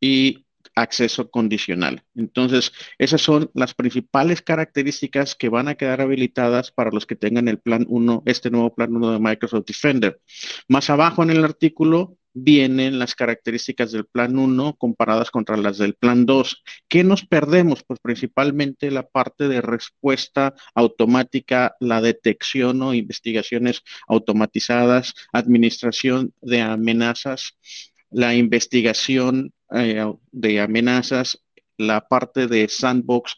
y acceso condicional. Entonces, esas son las principales características que van a quedar habilitadas para los que tengan el plan 1, este nuevo plan 1 de Microsoft Defender. Más abajo en el artículo vienen las características del plan 1 comparadas contra las del plan 2. ¿Qué nos perdemos? Pues principalmente la parte de respuesta automática, la detección o investigaciones automatizadas, administración de amenazas, la investigación eh, de amenazas, la parte de sandbox.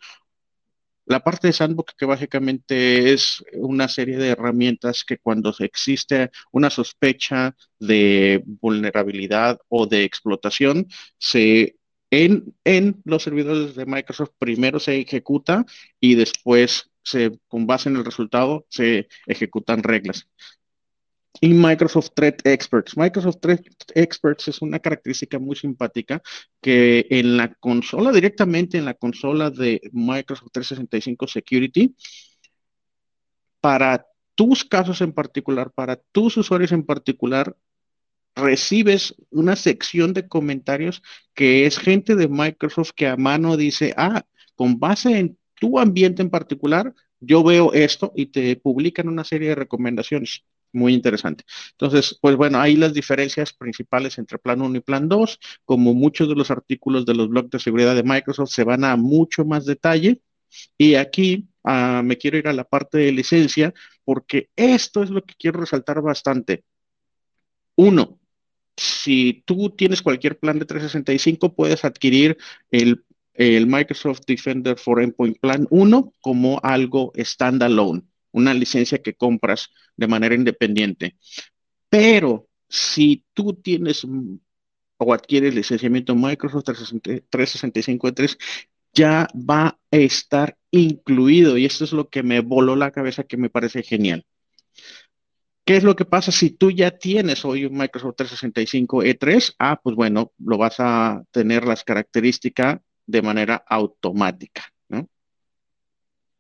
La parte de sandbox que básicamente es una serie de herramientas que cuando existe una sospecha de vulnerabilidad o de explotación, se en, en los servidores de Microsoft primero se ejecuta y después se, con base en el resultado se ejecutan reglas y Microsoft Threat Experts. Microsoft Threat Experts es una característica muy simpática que en la consola, directamente en la consola de Microsoft 365 Security, para tus casos en particular, para tus usuarios en particular, recibes una sección de comentarios que es gente de Microsoft que a mano dice, ah, con base en tu ambiente en particular, yo veo esto y te publican una serie de recomendaciones. Muy interesante. Entonces, pues bueno, ahí las diferencias principales entre plan 1 y plan 2, como muchos de los artículos de los blogs de seguridad de Microsoft se van a mucho más detalle. Y aquí ah, me quiero ir a la parte de licencia porque esto es lo que quiero resaltar bastante. Uno, si tú tienes cualquier plan de 365, puedes adquirir el, el Microsoft Defender for Endpoint Plan 1 como algo standalone una licencia que compras de manera independiente. Pero si tú tienes o adquieres licenciamiento Microsoft 365 3 ya va a estar incluido y esto es lo que me voló la cabeza que me parece genial. ¿Qué es lo que pasa si tú ya tienes hoy un Microsoft 365 E3? Ah, pues bueno, lo vas a tener las características de manera automática.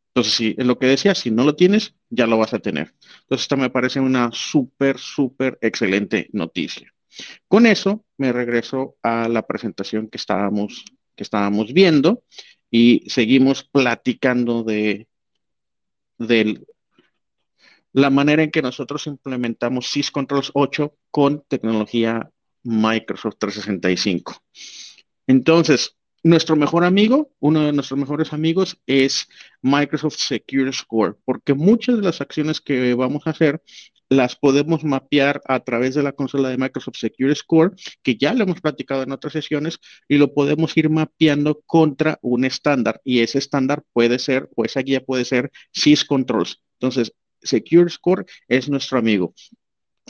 Entonces, si es lo que decía, si no lo tienes, ya lo vas a tener. Entonces, esta me parece una súper, súper excelente noticia. Con eso, me regreso a la presentación que estábamos, que estábamos viendo y seguimos platicando de, la manera en que nosotros implementamos SysControls 8 con tecnología Microsoft 365. Entonces, nuestro mejor amigo, uno de nuestros mejores amigos es Microsoft Secure Score, porque muchas de las acciones que vamos a hacer las podemos mapear a través de la consola de Microsoft Secure Score, que ya lo hemos platicado en otras sesiones, y lo podemos ir mapeando contra un estándar. Y ese estándar puede ser, o esa guía puede ser SysControls. Entonces, Secure Score es nuestro amigo.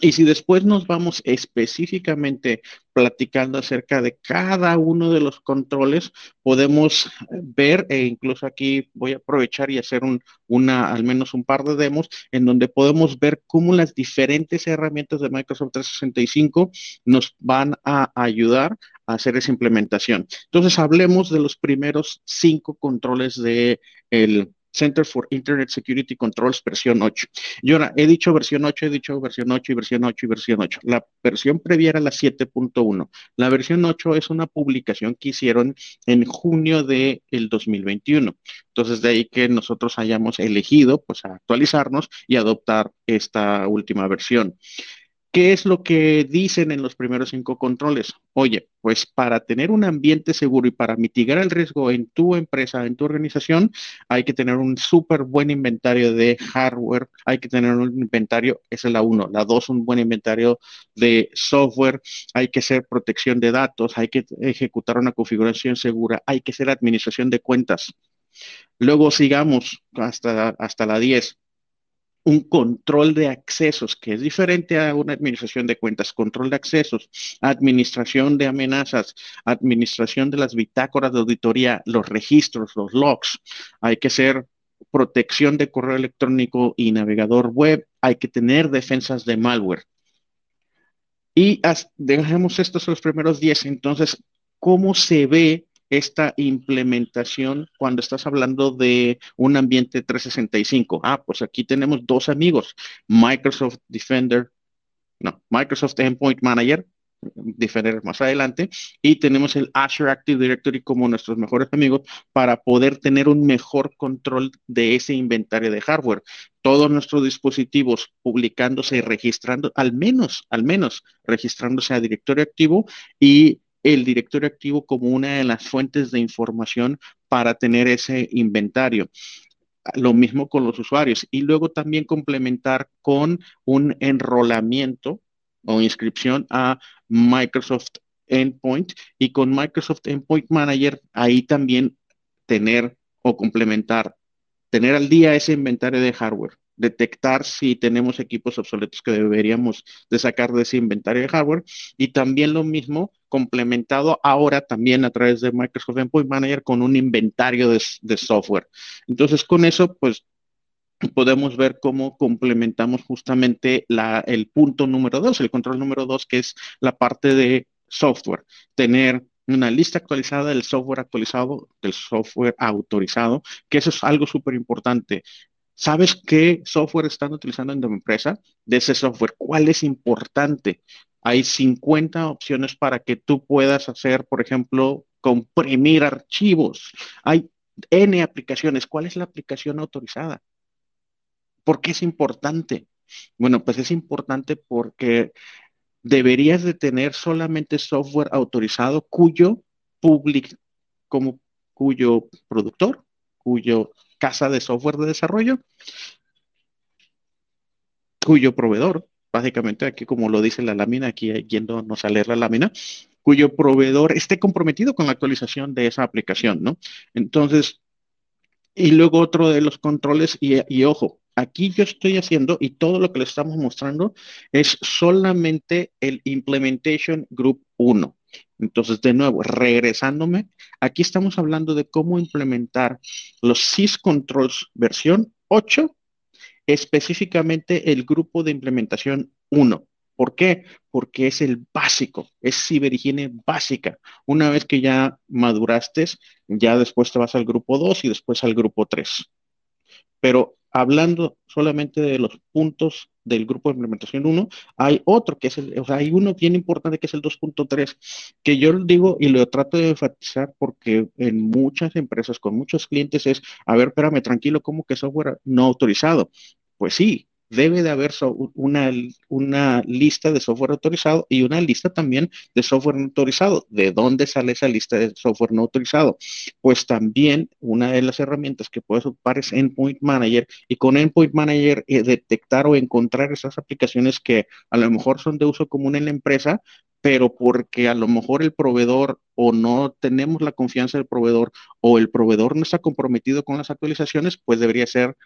Y si después nos vamos específicamente platicando acerca de cada uno de los controles, podemos ver, e incluso aquí voy a aprovechar y hacer un, una, al menos un par de demos, en donde podemos ver cómo las diferentes herramientas de Microsoft 365 nos van a ayudar a hacer esa implementación. Entonces, hablemos de los primeros cinco controles de Center for Internet Security Controls versión 8. Y ahora, he dicho versión 8, he dicho versión 8 y versión 8 y versión 8. La versión previa era la 7.1. La versión 8 es una publicación que hicieron en junio del de 2021. Entonces, de ahí que nosotros hayamos elegido pues actualizarnos y adoptar esta última versión. ¿Qué es lo que dicen en los primeros cinco controles? Oye, pues para tener un ambiente seguro y para mitigar el riesgo en tu empresa, en tu organización, hay que tener un súper buen inventario de hardware, hay que tener un inventario, esa es la uno, la dos, un buen inventario de software, hay que hacer protección de datos, hay que ejecutar una configuración segura, hay que hacer administración de cuentas. Luego sigamos hasta, hasta la 10 un control de accesos, que es diferente a una administración de cuentas, control de accesos, administración de amenazas, administración de las bitácoras de auditoría, los registros, los logs. Hay que hacer protección de correo electrónico y navegador web, hay que tener defensas de malware. Y dejemos estos los primeros 10. Entonces, ¿cómo se ve esta implementación cuando estás hablando de un ambiente 365? Ah, pues aquí tenemos dos amigos, Microsoft Defender, no, Microsoft Endpoint Manager, Defender más adelante, y tenemos el Azure Active Directory como nuestros mejores amigos para poder tener un mejor control de ese inventario de hardware. Todos nuestros dispositivos publicándose y registrando, al menos, al menos registrándose a directorio activo y el directorio activo como una de las fuentes de información para tener ese inventario. Lo mismo con los usuarios. Y luego también complementar con un enrolamiento o inscripción a Microsoft Endpoint. Y con Microsoft Endpoint Manager ahí también tener o complementar, tener al día ese inventario de hardware detectar si tenemos equipos obsoletos que deberíamos de sacar de ese inventario de hardware y también lo mismo complementado ahora también a través de Microsoft Endpoint Manager con un inventario de, software. Entonces con eso pues podemos ver cómo complementamos justamente la, el punto número dos, el control número dos, que es la parte de software. Tener una lista actualizada del software actualizado, del software autorizado, que eso es algo súper importante. ¿Sabes qué software están utilizando en tu empresa? De ese software, ¿cuál es importante? Hay 50 opciones para que tú puedas hacer, por ejemplo, comprimir archivos. Hay N aplicaciones. ¿Cuál es la aplicación autorizada? ¿Por qué es importante? Bueno, pues es importante porque deberías de tener solamente software autorizado cuyo public, como cuyo productor, cuyo casa de software de desarrollo, cuyo proveedor, básicamente aquí como lo dice la lámina, aquí yéndonos a leer la lámina, cuyo proveedor esté comprometido con la actualización de esa aplicación, ¿no? Entonces, y luego otro de los controles, y, y ojo, aquí yo estoy haciendo y todo lo que le estamos mostrando es solamente el Implementation Group 1. Entonces, de nuevo, regresándome, aquí estamos hablando de cómo implementar los syscontrols versión 8, específicamente el grupo de implementación 1. ¿Por qué? Porque es el básico, es ciberhigiene básica. Una vez que ya maduraste, ya después te vas al grupo 2 y después al grupo 3. Pero hablando solamente de los puntos del grupo de implementación 1, hay otro que es el, o sea, hay uno bien importante que es el 2.3, que yo digo y lo trato de enfatizar porque en muchas empresas con muchos clientes es, a ver, espérame, tranquilo, ¿cómo que software no autorizado? Pues sí, debe de haber una, una, lista de software autorizado y una lista también de software no autorizado. ¿De dónde sale esa lista de software no autorizado? Pues también una de las herramientas que puedes ocupar es Endpoint Manager y con Endpoint Manager eh, detectar o encontrar esas aplicaciones que a lo mejor son de uso común en la empresa, pero porque a lo mejor el proveedor o no tenemos la confianza del proveedor o el proveedor no está comprometido con las actualizaciones, pues debería ser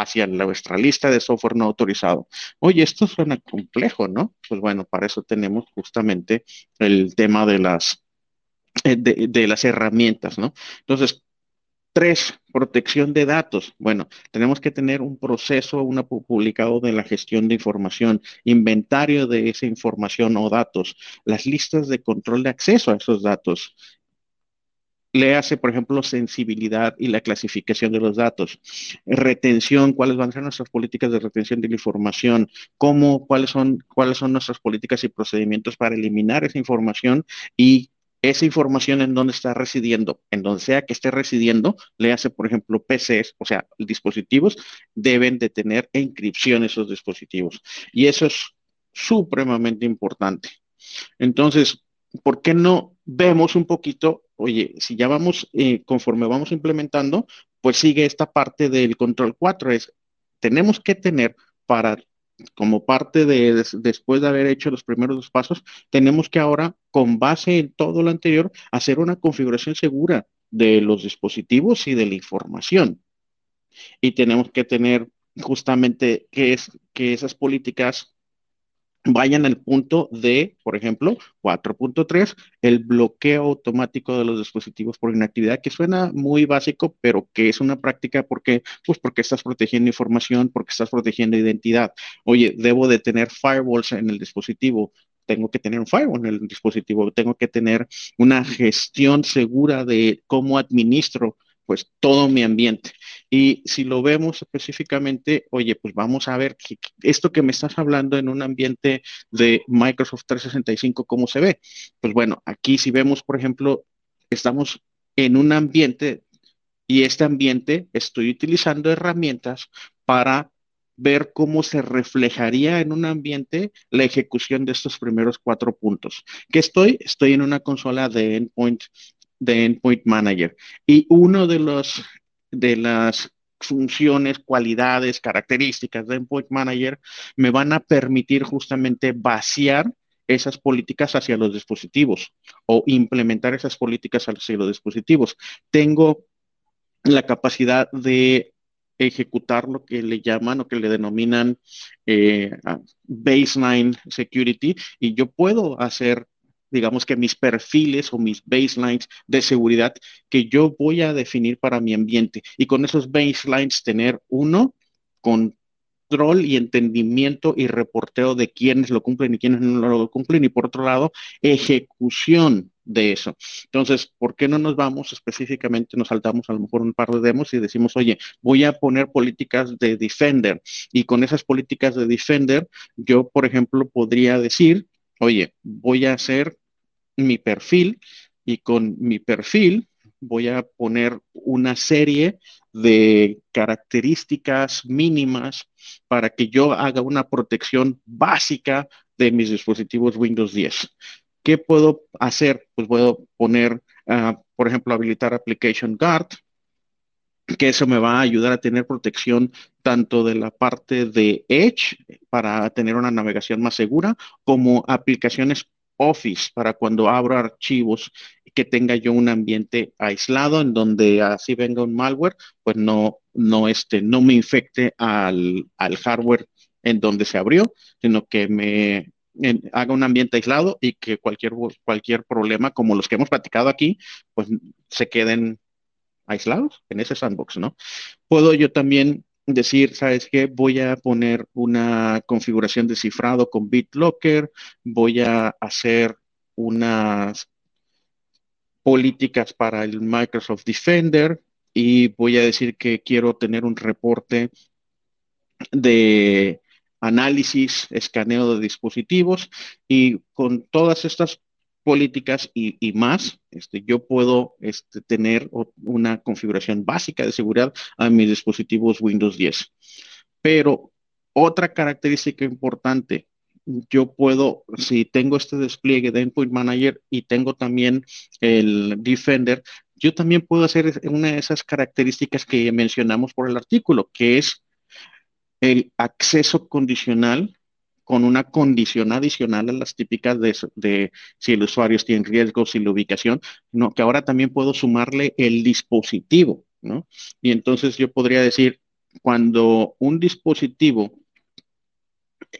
hacia nuestra lista de software no autorizado. Oye, esto suena complejo, ¿no? Pues bueno, para eso tenemos justamente el tema de las, eh, de, las herramientas, ¿no? Entonces, Tres, protección de datos. Bueno, tenemos que tener un proceso una, publicado de la gestión de información, inventario de esa información o datos, las listas de control de acceso a esos datos, le hace, por ejemplo, sensibilidad y la clasificación de los datos, retención, cuáles van a ser nuestras políticas de retención de la información, cómo, cuáles son, cuáles son nuestras políticas y procedimientos para eliminar esa información y esa información en dónde está residiendo, en donde sea que esté residiendo, le hace, por ejemplo, PCs, o sea, dispositivos, deben de tener encripción esos dispositivos. Y eso es supremamente importante. Entonces, ¿por qué no vemos un poquito oye, si ya vamos, eh, conforme vamos implementando, pues sigue esta parte del control 4, es, tenemos que tener para, como parte de, después de haber hecho los primeros dos pasos, tenemos que ahora, con base en todo lo anterior, hacer una configuración segura de los dispositivos y de la información. Y tenemos que tener justamente que, es, que esas políticas vayan al punto de, por ejemplo, 4.3, el bloqueo automático de los dispositivos por inactividad, que suena muy básico, pero que es una práctica porque, pues porque estás protegiendo información, porque estás protegiendo identidad. Oye, debo de tener firewalls en el dispositivo, tengo que tener un firewall en el dispositivo, tengo que tener una gestión segura de cómo administro pues todo mi ambiente. Y si lo vemos específicamente, oye, pues vamos a ver esto que me estás hablando en un ambiente de Microsoft 365, ¿cómo se ve? Pues bueno, aquí si vemos, por ejemplo, estamos en un ambiente y este ambiente estoy utilizando herramientas para ver cómo se reflejaría en un ambiente la ejecución de estos primeros cuatro puntos. ¿Qué estoy? Estoy en una consola de Endpoint de Endpoint Manager. Y uno de los de las funciones, cualidades, características de Endpoint Manager me van a permitir justamente vaciar esas políticas hacia los dispositivos o implementar esas políticas hacia los dispositivos. Tengo la capacidad de ejecutar lo que le llaman o que le denominan eh, baseline security y yo puedo hacer digamos que mis perfiles o mis baselines de seguridad que yo voy a definir para mi ambiente. Y con esos baselines tener uno, control y entendimiento y reporteo de quiénes lo cumplen y quiénes no lo cumplen. Y por otro lado, ejecución de eso. Entonces, ¿por qué no nos vamos específicamente, nos saltamos a lo mejor un par de demos y decimos, oye, voy a poner políticas de Defender y con esas políticas de Defender, yo, por ejemplo, podría decir oye, voy a hacer mi perfil y con mi perfil voy a poner una serie de características mínimas para que yo haga una protección básica de mis dispositivos Windows 10. ¿Qué puedo hacer? Pues puedo poner, ah, por ejemplo, habilitar Application Guard, que eso me va a ayudar a tener protección tanto de la parte de Edge para tener una navegación más segura, como aplicaciones Office para cuando abro archivos que tenga yo un ambiente aislado en donde así venga un malware, pues no, no, este, no me infecte al, al hardware en donde se abrió, sino que me haga un ambiente aislado y que cualquier, cualquier problema, como los que hemos platicado aquí, pues se queden aislados en ese sandbox, ¿no? Puedo yo también decir, ¿sabes qué? Voy a poner una configuración de cifrado con BitLocker, voy a hacer unas políticas para el Microsoft Defender y voy a decir que quiero tener un reporte de análisis, escaneo de dispositivos y con todas estas políticas y, más, este, yo puedo este, tener una configuración básica de seguridad a mis dispositivos Windows 10. Pero otra característica importante, yo puedo, si tengo este despliegue de Endpoint Manager y tengo también el Defender, yo también puedo hacer una de esas características que mencionamos por el artículo, que es el acceso condicional con una condición adicional a las típicas de, si el usuario tiene riesgos y la ubicación, no, que ahora también puedo sumarle el dispositivo, ¿no? Y entonces yo podría decir, cuando un dispositivo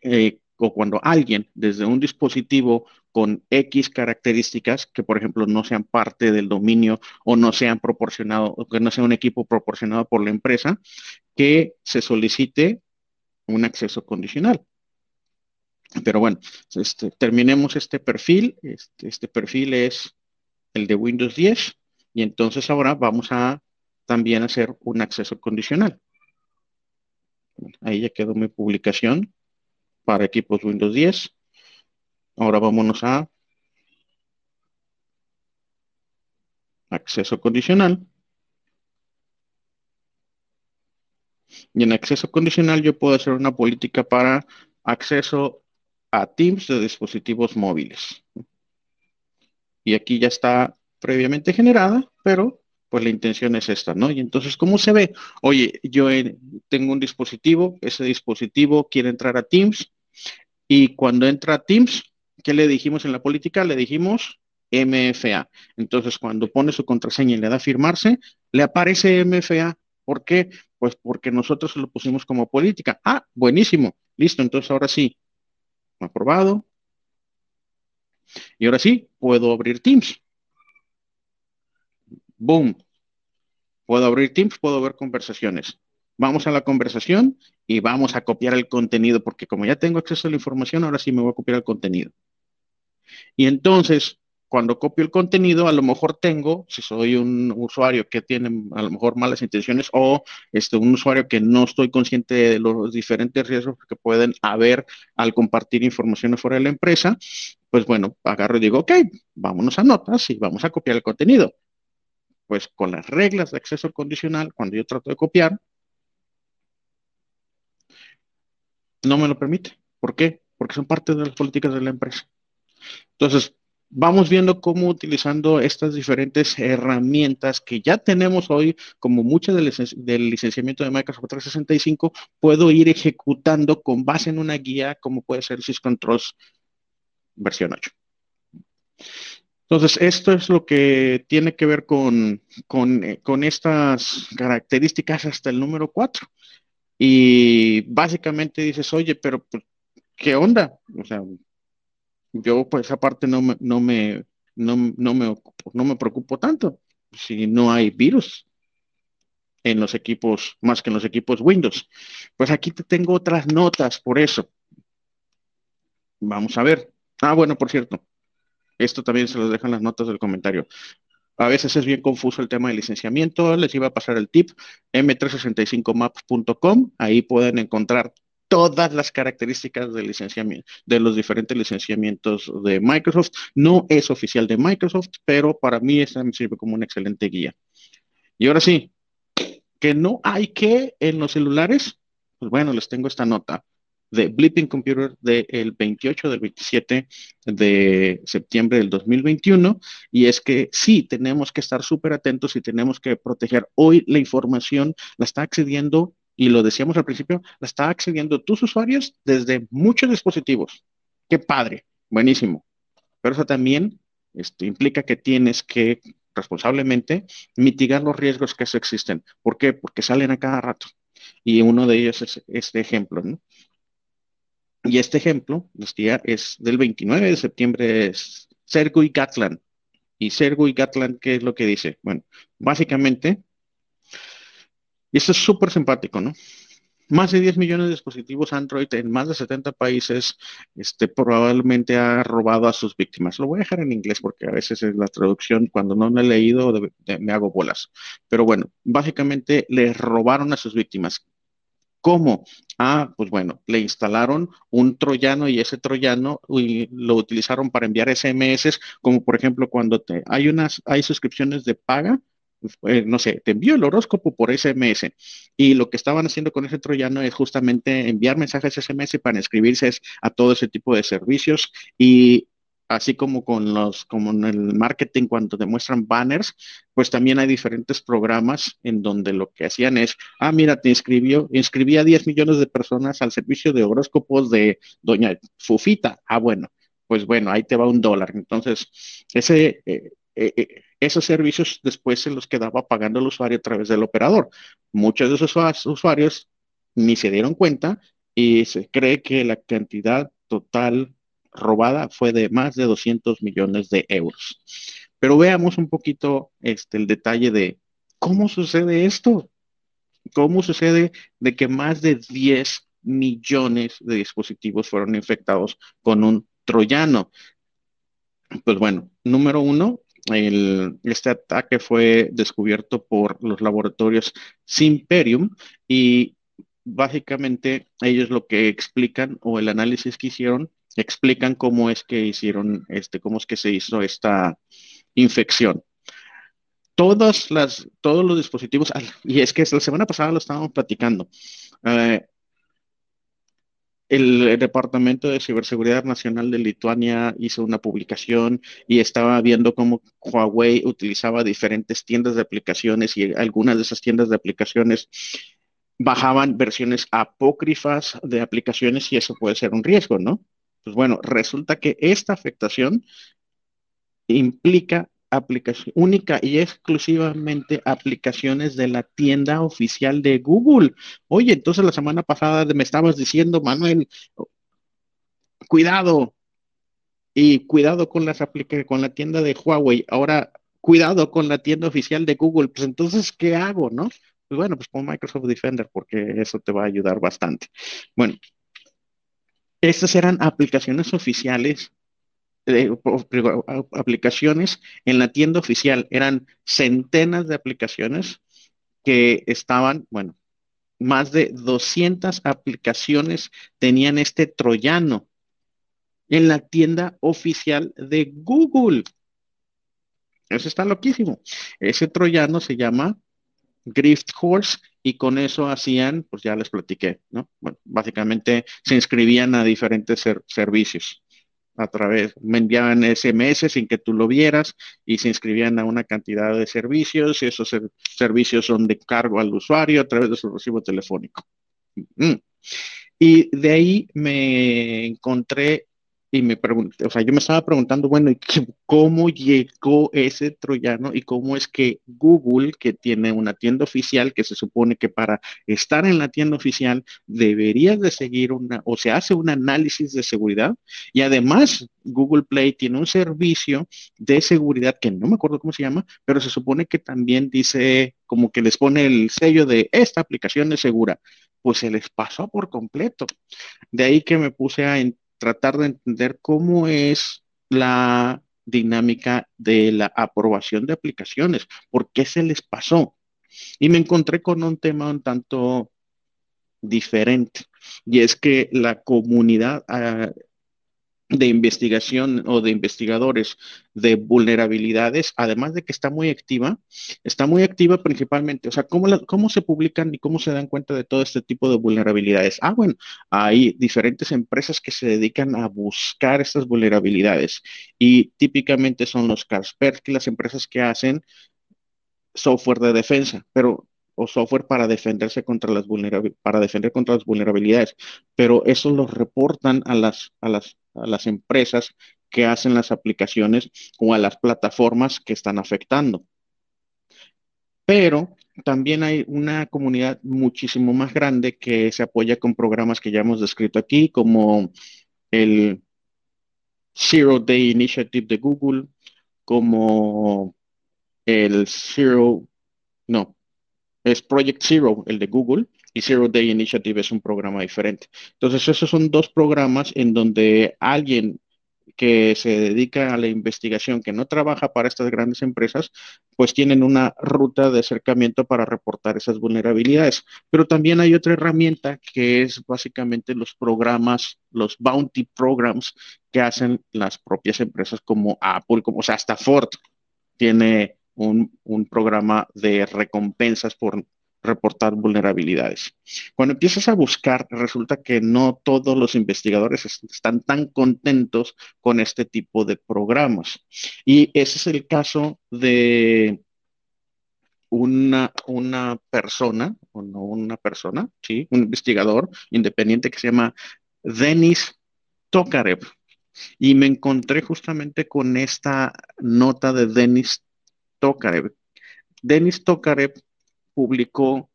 eh, o cuando alguien desde un dispositivo con X características que, por ejemplo, no sean parte del dominio o no sean proporcionado, o que no sea un equipo proporcionado por la empresa, que se solicite un acceso condicional. Pero bueno, este, terminemos este perfil. Este, este, perfil es el de Windows 10 y entonces ahora vamos a también hacer un acceso condicional. Ahí ya quedó mi publicación para equipos Windows 10. Ahora vámonos a acceso condicional. Y en acceso condicional yo puedo hacer una política para acceso a Teams de dispositivos móviles. Y aquí ya está previamente generada, pero pues la intención es esta, ¿no? Y entonces, ¿cómo se ve? Oye, yo tengo un dispositivo, ese dispositivo quiere entrar a Teams y cuando entra a Teams, ¿qué le dijimos en la política? Le dijimos MFA. Entonces, cuando pone su contraseña y le da a firmarse, le aparece MFA. ¿Por qué? Pues porque nosotros lo pusimos como política. Ah, buenísimo. Listo, entonces ahora sí, aprobado. Y ahora sí, puedo abrir Teams. Boom. Puedo abrir Teams, puedo ver conversaciones. Vamos a la conversación y vamos a copiar el contenido, porque como ya tengo acceso a la información, ahora sí me voy a copiar el contenido. Y entonces, cuando copio el contenido, a lo mejor tengo, si soy un usuario que tiene a lo mejor malas intenciones o este, un usuario que no estoy consciente de los diferentes riesgos que pueden haber al compartir información fuera de la empresa, pues bueno, agarro y digo, ok, vámonos a notas y vamos a copiar el contenido. Pues con las reglas de acceso condicional, cuando yo trato de copiar, no me lo permite. ¿Por qué? Porque son parte de las políticas de la empresa. Entonces, vamos viendo cómo utilizando estas diferentes herramientas que ya tenemos hoy, como muchas del, licenciamiento de Microsoft 365, puedo ir ejecutando con base en una guía como puede ser SysControls versión 8. Entonces, esto es lo que tiene que ver con, con, eh, con estas características hasta el número 4. Y básicamente dices, oye, pero pues, ¿qué onda? O sea, yo pues esa parte no me, no me, no, me, no me preocupo tanto si no hay virus en los equipos, más que en los equipos Windows. Pues aquí te tengo otras notas por eso. Vamos a ver. Ah, bueno, por cierto, esto también se los dejan las notas del comentario. A veces es bien confuso el tema de licenciamiento. Les iba a pasar el tip m365maps.com. Ahí pueden encontrar todas las características de licenciamiento, de los diferentes licenciamientos de Microsoft. No es oficial de Microsoft, pero para mí esa me sirve como una excelente guía. Y ahora sí, que no hay que en los celulares, pues bueno, les tengo esta nota de Blipping Computer del 28 del 27 de septiembre del 2021 y es que sí, tenemos que estar súper atentos y tenemos que proteger. Hoy la información la está accediendo y lo decíamos al principio, la está accediendo tus usuarios desde muchos dispositivos. Qué padre, buenísimo. Pero eso también esto implica que tienes que responsablemente mitigar los riesgos que se existen. ¿Por qué? Porque salen a cada rato. Y uno de ellos es este ejemplo. Y este ejemplo, decía, es del 29 de septiembre, es Sergey Gatland. ¿Y Sergey Gatland qué es lo que dice? Bueno, básicamente, y esto es súper simpático, ¿no? Más de 10 millones de dispositivos Android en más de 70 países este, probablemente ha robado a sus víctimas. Lo voy a dejar en inglés porque a veces es la traducción, cuando no lo he leído, me hago bolas. Pero bueno, básicamente le robaron a sus víctimas. ¿Cómo? Ah, pues bueno, le instalaron un troyano y ese troyano lo utilizaron para enviar SMS, como por ejemplo cuando te, hay unas, hay suscripciones de paga eh, no sé, te envío el horóscopo por SMS. Y lo que estaban haciendo con ese troyano es justamente enviar mensajes SMS para inscribirse a todo ese tipo de servicios y así como con los, como en el marketing cuando te muestran banners, pues también hay diferentes programas en donde lo que hacían es, ah, mira, te inscribió, inscribí a 10 millones de personas al servicio de horóscopos de doña Fufita. Ah, bueno, pues bueno, ahí te va un dólar. Entonces, ese, eh, eh, esos servicios después se los quedaba pagando el usuario a través del operador. Muchos de esos usuarios ni se dieron cuenta y se cree que la cantidad total robada fue de más de 200 millones de euros. Pero veamos un poquito este, el detalle de cómo sucede esto. ¿Cómo sucede de que más de 10 millones de dispositivos fueron infectados con un troyano? Pues bueno, número uno, este ataque fue descubierto por los laboratorios Simperium y básicamente ellos lo que explican o el análisis que hicieron explican cómo es que hicieron este, cómo es que se hizo esta infección. Todas las, todos los dispositivos, y es que la semana pasada lo estábamos platicando, eh, el Departamento de Ciberseguridad Nacional de Lituania hizo una publicación y estaba viendo cómo Huawei utilizaba diferentes tiendas de aplicaciones y algunas de esas tiendas de aplicaciones bajaban versiones apócrifas de aplicaciones y eso puede ser un riesgo, ¿no? Pues bueno, resulta que esta afectación implica aplicación única y exclusivamente aplicaciones de la tienda oficial de Google. Oye, entonces la semana pasada me estabas diciendo, Manuel, cuidado y cuidado con las con la tienda de Huawei. Ahora, cuidado con la tienda oficial de Google. Pues entonces, ¿qué hago, no? Pues bueno, pues con Microsoft Defender porque eso te va a ayudar bastante. Bueno, estas eran aplicaciones oficiales aplicaciones en la tienda oficial. Eran centenas de aplicaciones que estaban, bueno, más de 200 aplicaciones tenían este troyano en la tienda oficial de Google. Eso está loquísimo. Ese troyano se llama Grift Horse y con eso hacían, pues ya les platiqué, ¿no? Bueno, básicamente se inscribían a diferentes servicios a través, me enviaban SMS sin que tú lo vieras y se inscribían a una cantidad de servicios y esos servicios son de cargo al usuario a través de su recibo telefónico. Mm. Y de ahí me encontré y me pregunté, o sea, yo me estaba preguntando, bueno, ¿cómo llegó ese troyano y cómo es que Google, que tiene una tienda oficial, que se supone que para estar en la tienda oficial deberías de seguir una, o se hace un análisis de seguridad y además Google Play tiene un servicio de seguridad que no me acuerdo cómo se llama, pero se supone que también dice como que les pone el sello de esta aplicación es segura pues se les pasó por completo. De ahí que me puse a, tratar de entender cómo es la dinámica de la aprobación de aplicaciones, por qué se les pasó. Y me encontré con un tema un tanto diferente, y es que la comunidad ah, de investigación o de investigadores de vulnerabilidades, además de que está muy activa, está muy activa principalmente, o sea, ¿cómo, ¿cómo se publican y cómo se dan cuenta de todo este tipo de vulnerabilidades? Ah, bueno, hay diferentes empresas que se dedican a buscar estas vulnerabilidades y típicamente son los Kaspersky, las empresas que hacen software de defensa, pero o software para defenderse contra las para defender contra las vulnerabilidades, pero eso lo reportan a las, a las, a las empresas que hacen las aplicaciones o a las plataformas que están afectando. Pero también hay una comunidad muchísimo más grande que se apoya con programas que ya hemos descrito aquí, como el Zero Day Initiative de Google, como el Zero, no, es Project Zero, el de Google, y Zero Day Initiative es un programa diferente. Entonces, esos son dos programas en donde alguien que se dedica a la investigación, que no trabaja para estas grandes empresas, pues tienen una ruta de acercamiento para reportar esas vulnerabilidades. Pero también hay otra herramienta que es básicamente los programas, los bounty programs que hacen las propias empresas como Apple, como o hasta Ford tiene un, un programa de recompensas por reportar vulnerabilidades. Cuando empiezas a buscar, resulta que no todos los investigadores están tan contentos con este tipo de programas. Y ese es el caso de una, una persona, o no una persona, sí, un investigador independiente que se llama Denis Tokarev. Y me encontré justamente con esta nota de Denis Tokarev. Denis Tokarev publicó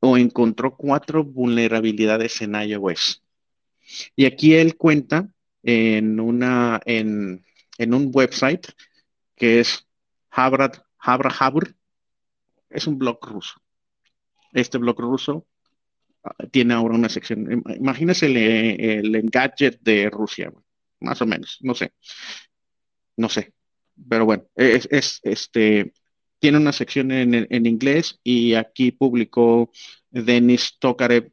o encontró cuatro vulnerabilidades en iOS. Y aquí él cuenta en, una, en, un website que es Habrad, Habra Habr, es un blog ruso. Este blog ruso ah, tiene ahora una sección, imagínese el, el, de Rusia, más o menos, no sé, no sé, pero bueno, es, es este, tiene una sección en, inglés y aquí publicó Denis Tokarev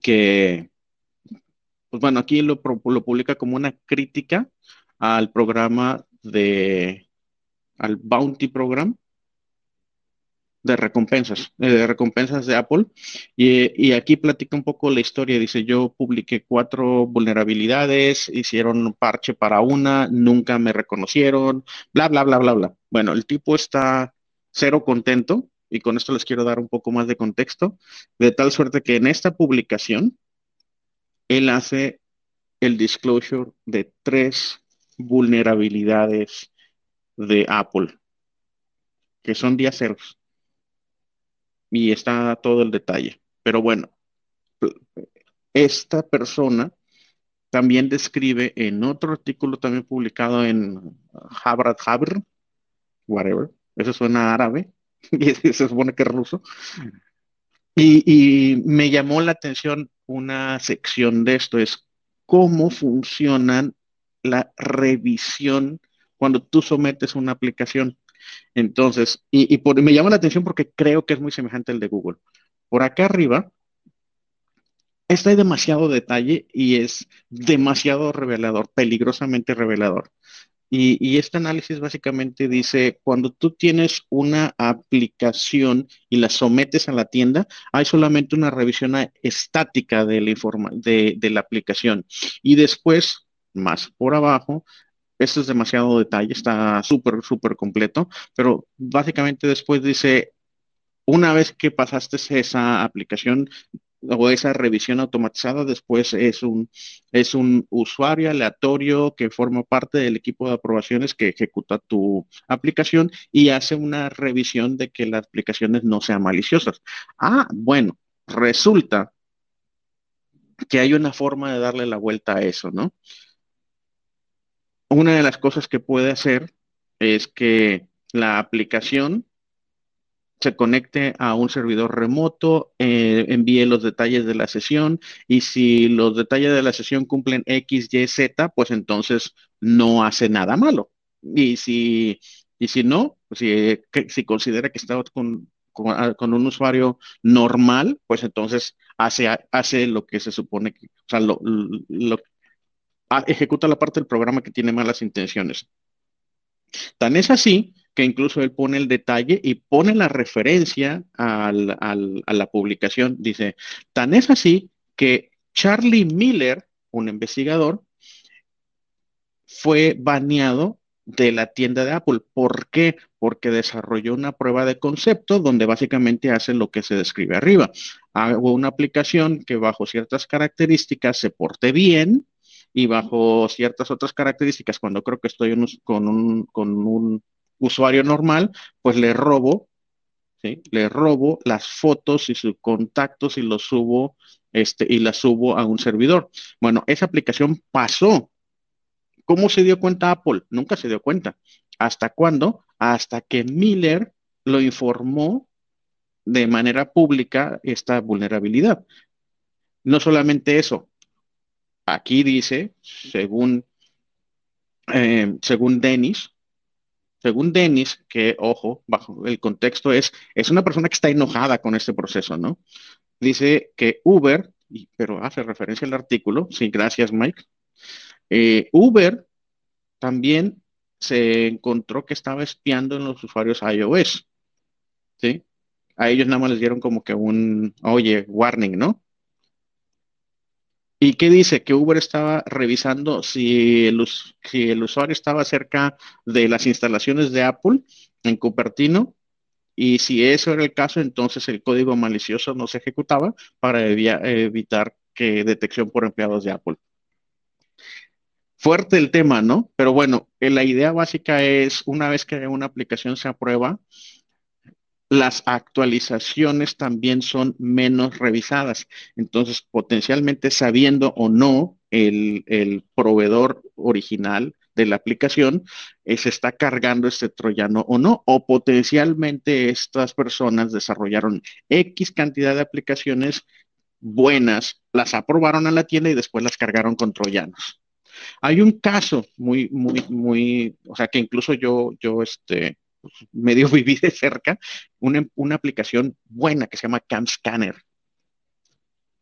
que, pues bueno, aquí lo, lo publica como una crítica al programa de, al Bounty Program de recompensas, eh, de recompensas de Apple. Y, y, aquí platica un poco la historia. Dice, yo publiqué cuatro vulnerabilidades, hicieron un parche para una, nunca me reconocieron, bla, bla, bla, bla, bla. Bueno, el tipo está cero contento y con esto les quiero dar un poco más de contexto, de tal suerte que en esta publicación él hace el disclosure de tres vulnerabilidades de Apple, que son días ceros. Y está todo el detalle. Pero bueno, esta persona también describe en otro artículo también publicado en Harvard, Harvard, whatever, eso suena árabe, y se supone que es ruso. Y, me llamó la atención una sección de esto, es cómo funcionan la revisión cuando tú sometes una aplicación. Entonces, y, me llama la atención porque creo que es muy semejante al de Google. Por acá arriba está demasiado detalle y es demasiado revelador, peligrosamente revelador. Y, este análisis básicamente dice, cuando tú tienes una aplicación y la sometes a la tienda, hay solamente una revisión estática de la, de, de la aplicación. Y después, más por abajo, esto es demasiado detalle, está súper, súper completo, pero básicamente después dice, una vez que pasaste esa aplicación, o esa revisión automatizada después es un, es un usuario aleatorio que forma parte del equipo de aprobaciones que ejecuta tu aplicación y hace una revisión de que las aplicaciones no sean maliciosas. Ah, bueno, resulta que hay una forma de darle la vuelta a eso, ¿no? Una de las cosas que puede hacer es que la aplicación se conecte a un servidor remoto, eh, envíe los detalles de la sesión y si los detalles de la sesión cumplen X, Y, Z, pues entonces no hace nada malo. Y si, y si no, si, si considera que está con, ah, con, un usuario normal, pues entonces hace, hace lo que se supone que, o sea, lo, ah, ejecuta la parte del programa que tiene malas intenciones. Tan es así que incluso él pone el detalle y pone la referencia a la publicación. Dice, tan es así que Charlie Miller, un investigador, fue baneado de la tienda de Apple. ¿Por qué? Porque desarrolló una prueba de concepto donde básicamente hace lo que se describe arriba. Hago una aplicación que bajo ciertas características se porte bien y bajo ciertas otras características, cuando creo que estoy con un usuario normal, pues le robo. Le robo las fotos y sus contactos y los subo, este, y las subo a un servidor. Bueno, esa aplicación pasó. ¿Cómo se dio cuenta Apple? Nunca se dio cuenta. ¿Hasta cuándo? Hasta que Miller lo informó de manera pública esta vulnerabilidad. No solamente eso, aquí dice, según, eh, según Dennis, según Dennis, que ojo, bajo el contexto es, es una persona que está enojada con este proceso, ¿no? Dice que Uber, pero hace referencia al artículo, sí, gracias Mike, eh, Uber también se encontró que estaba espiando en los usuarios iOS, ¿sí? A ellos nada más les dieron como que un, oye, warning, ¿no? ¿Y qué dice? Que Uber estaba revisando si el, el usuario estaba cerca de las instalaciones de Apple en Cupertino y si eso era el caso, entonces el código malicioso no se ejecutaba para evitar que detección por empleados de Apple. Fuerte el tema, ¿no? Pero bueno, la idea básica es, una vez que una aplicación se aprueba, las actualizaciones también son menos revisadas. Entonces, potencialmente sabiendo o no el, proveedor original de la aplicación, eh, se está cargando este troyano o no, o potencialmente estas personas desarrollaron X cantidad de aplicaciones buenas, las aprobaron a la tienda y después las cargaron con troyanos. Hay un caso muy, muy, muy, o sea, que incluso yo, yo, este, medio viví de cerca una, una aplicación buena que se llama Cam Scanner.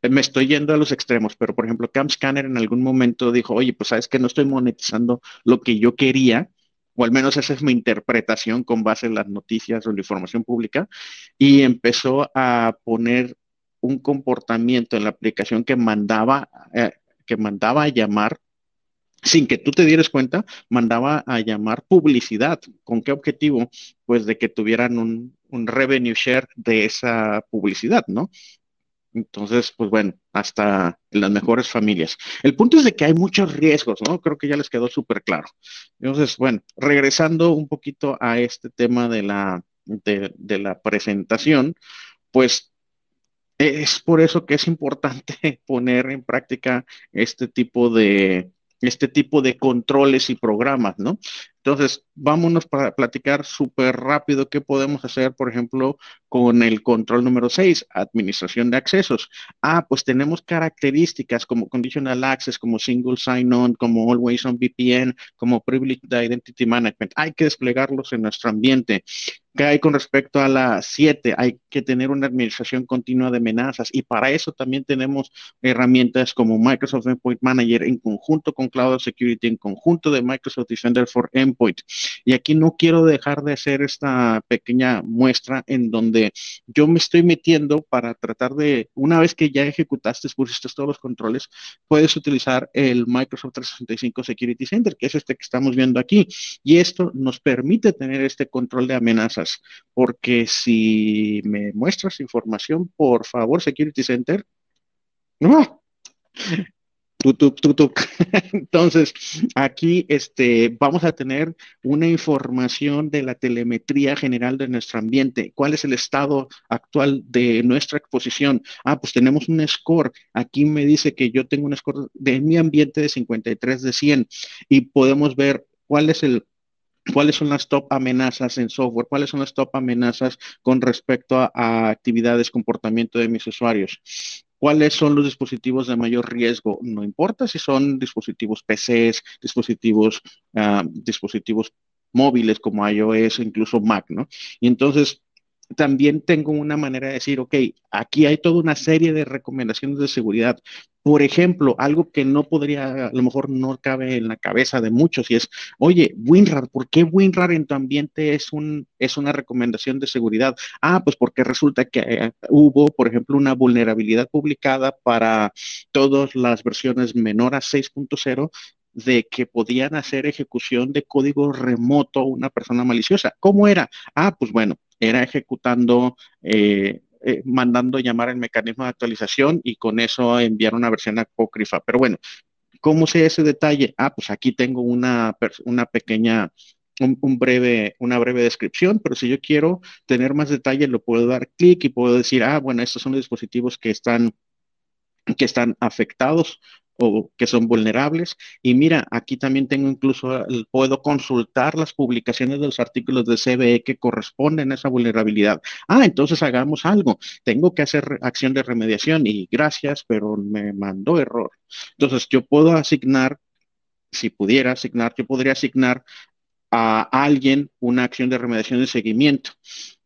Me estoy yendo a los extremos, pero por ejemplo, Cam Scanner en algún momento dijo, oye, pues sabes que no estoy monetizando lo que yo quería, o al menos esa es mi interpretación con base en las noticias o la información pública, y empezó a poner un comportamiento en la aplicación que mandaba, eh, que mandaba a llamar sin que tú te dieras cuenta, mandaba a llamar publicidad. ¿Con qué objetivo? Pues de que tuvieran un, revenue share de esa publicidad, ¿no? Entonces, pues bueno, hasta las mejores familias. El punto es de que hay muchos riesgos, ¿no? Creo que ya les quedó súper claro. Entonces, bueno, regresando un poquito a este tema de la, de la presentación, pues es por eso que es importante poner en práctica este tipo de, este tipo de controles y programas, ¿no? Entonces, vámonos para platicar súper rápido qué podemos hacer, por ejemplo, con el control número 6, administración de accesos. Ah, pues tenemos características como conditional access, como single sign-on, como always on VPN, como privileged identity management. Hay que desplegarlos en nuestro ambiente. ¿Qué hay con respecto a la 7? Hay que tener una administración continua de amenazas y para eso también tenemos herramientas como Microsoft Endpoint Manager en conjunto con Cloud Security, en conjunto de Microsoft Defender for Endpoint. Y aquí no quiero dejar de hacer esta pequeña muestra en donde yo me estoy metiendo para tratar de, una vez que ya ejecutaste, pusiste todos los controles, puedes utilizar el Microsoft 365 Security Center, que es este que estamos viendo aquí. Y esto nos permite tener este control de amenazas porque si me muestras información, por favor, Security Center, no. Entonces, aquí este, vamos a tener una información de la telemetría general de nuestro ambiente. ¿Cuál es el estado actual de nuestra exposición? Ah, pues tenemos un score. Aquí me dice que yo tengo un score de mi ambiente de 53 de 100 y podemos ver cuál es el cuáles son las top amenazas en software, cuáles son las top amenazas con respecto a, actividades, comportamiento de mis usuarios. ¿Cuáles son los dispositivos de mayor riesgo? No importa si son dispositivos PCs, dispositivos, ah, dispositivos móviles como iOS, incluso Mac, ¿no? Y entonces, también tengo una manera de decir, ok, aquí hay toda una serie de recomendaciones de seguridad. Por ejemplo, algo que no podría, a lo mejor no cabe en la cabeza de muchos y es, oye, WinRAR, ¿por qué WinRAR en tu ambiente es, un, es una recomendación de seguridad? Ah, pues porque resulta que eh, hubo, por ejemplo, una vulnerabilidad publicada para todas las versiones menor a 6.0 de que podían hacer ejecución de código remoto una persona maliciosa. ¿Cómo era? Ah, pues bueno, era ejecutando, eh, eh, mandando llamar el mecanismo de actualización y con eso enviar una versión apócrifa. Pero bueno, ¿cómo sé ese detalle? Ah, pues aquí tengo una, una pequeña un, breve, una breve descripción, pero si yo quiero tener más detalle, lo puedo dar clic y puedo decir, ah, bueno, estos son los dispositivos que están, que están afectados o que son vulnerables. Y mira, aquí también tengo incluso, puedo consultar las publicaciones de los artículos de CBE que corresponden a esa vulnerabilidad. Ah, entonces hagamos algo. Tengo que hacer acción de remediación y gracias, pero me mandó error. Entonces yo puedo asignar, si pudiera asignar, yo podría asignar a alguien una acción de remediación de seguimiento.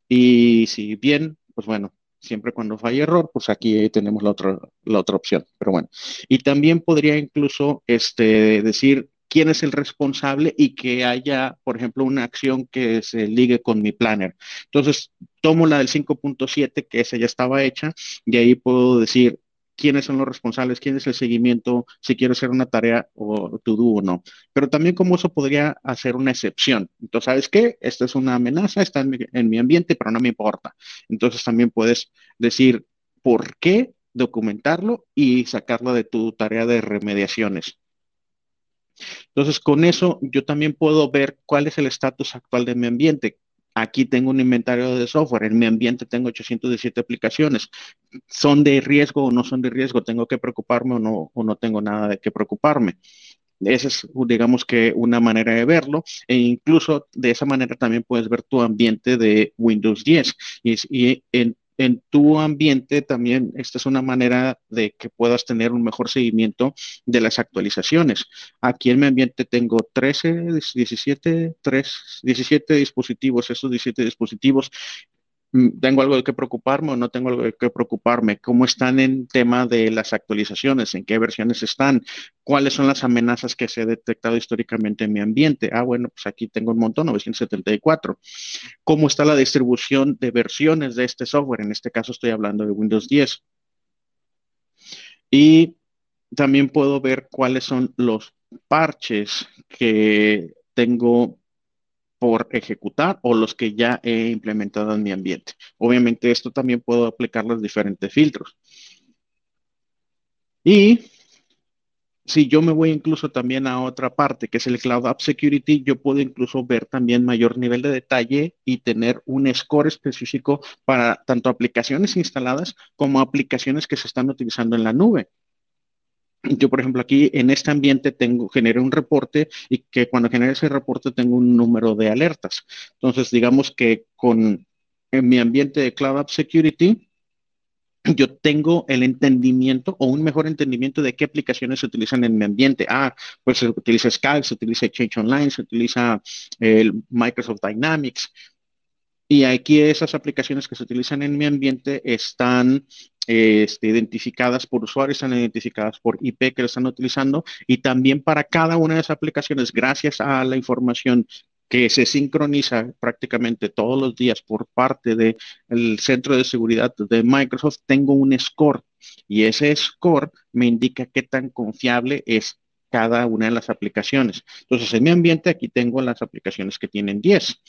Y si bien, pues bueno, siempre cuando falla error, pues aquí tenemos la otra, la otra opción. Pero bueno, y también podría incluso este, decir quién es el responsable y que haya, por ejemplo, una acción que se ligue con mi planner. Entonces, tomo la del 5.7, que esa ya estaba hecha, y ahí puedo decir, quiénes son los responsables, quién es el seguimiento, si quiero hacer una tarea o to do o no. Pero también como eso podría hacer una excepción. Entonces, ¿sabes qué? Esta es una amenaza, está en mi, ambiente, pero no me importa. Entonces también puedes decir por qué documentarlo y sacarlo de tu tarea de remediaciones. Entonces, con eso yo también puedo ver cuál es el estatus actual de mi ambiente, Aquí tengo un inventario de software. En mi ambiente tengo 817 aplicaciones. ¿Son de riesgo o no son de riesgo? ¿Tengo que preocuparme o no, o no tengo nada de qué preocuparme? Esa es, digamos que, una manera de verlo. E incluso de esa manera también puedes ver tu ambiente de Windows 10. Y, y en en tu ambiente también esta es una manera de que puedas tener un mejor seguimiento de las actualizaciones. Aquí en mi ambiente tengo 13, 17, 3, 17 dispositivos. Esos 17 dispositivos ¿Tengo algo de qué preocuparme o no tengo algo de qué preocuparme? ¿Cómo están en tema de las actualizaciones? ¿En qué versiones están? ¿Cuáles son las amenazas que se ha detectado históricamente en mi ambiente? Ah, bueno, pues aquí tengo un montón, 974. ¿Cómo está la distribución de versiones de este software? En este caso estoy hablando de Windows 10. Y también puedo ver cuáles son los parches que tengo por ejecutar o los que ya he implementado en mi ambiente. Obviamente esto también puedo aplicar los diferentes filtros. Y si yo me voy incluso también a otra parte, que es el Cloud App Security, yo puedo incluso ver también mayor nivel de detalle y tener un score específico para tanto aplicaciones instaladas como aplicaciones que se están utilizando en la nube yo, por ejemplo, aquí en este ambiente tengo, generé un reporte y que cuando genere ese reporte tengo un número de alertas. Entonces, digamos que con en mi ambiente de Cloud App Security, yo tengo el entendimiento o un mejor entendimiento de qué aplicaciones se utilizan en mi ambiente. Ah, pues se utiliza Skype, se utiliza Change Online, se utiliza el Microsoft Dynamics. Y aquí esas aplicaciones que se utilizan en mi ambiente están este, identificadas por usuarios, están identificadas por IP que lo están utilizando y también para cada una de esas aplicaciones, gracias a la información que se sincroniza prácticamente todos los días por parte del centro de seguridad de Microsoft, tengo un score y ese score me indica qué tan confiable es cada una de las aplicaciones. Entonces, en mi ambiente aquí tengo las aplicaciones que tienen 10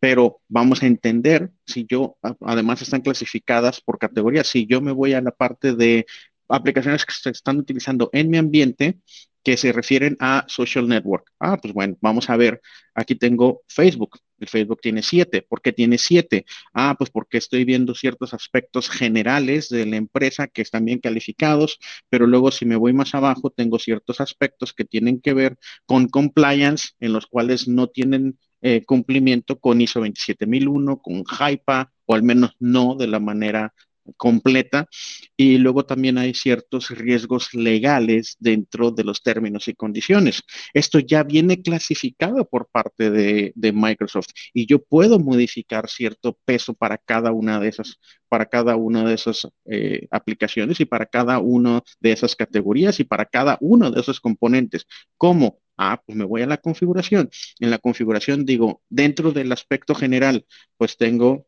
pero vamos a entender si yo, además están clasificadas por categorías, si yo me voy a la parte de aplicaciones que se están utilizando en mi ambiente que se refieren a social network. Ah, pues bueno, vamos a ver, aquí tengo Facebook. El Facebook tiene siete. ¿Por qué tiene siete? Ah, pues porque estoy viendo ciertos aspectos generales de la empresa que están bien calificados, pero luego si me voy más abajo, tengo ciertos aspectos que tienen que ver con compliance, en los cuales no tienen eh, cumplimiento con ISO 27001, con HIPAA, o al menos no de la manera completa. Y luego también hay ciertos riesgos legales dentro de los términos y condiciones. Esto ya viene clasificado por parte de, Microsoft y yo puedo modificar cierto peso para cada una de esas, para cada una de esas eh, aplicaciones y para cada una de esas categorías y para cada uno de esos componentes. ¿Cómo? Ah, pues me voy a la configuración. En la configuración digo, dentro del aspecto general, pues tengo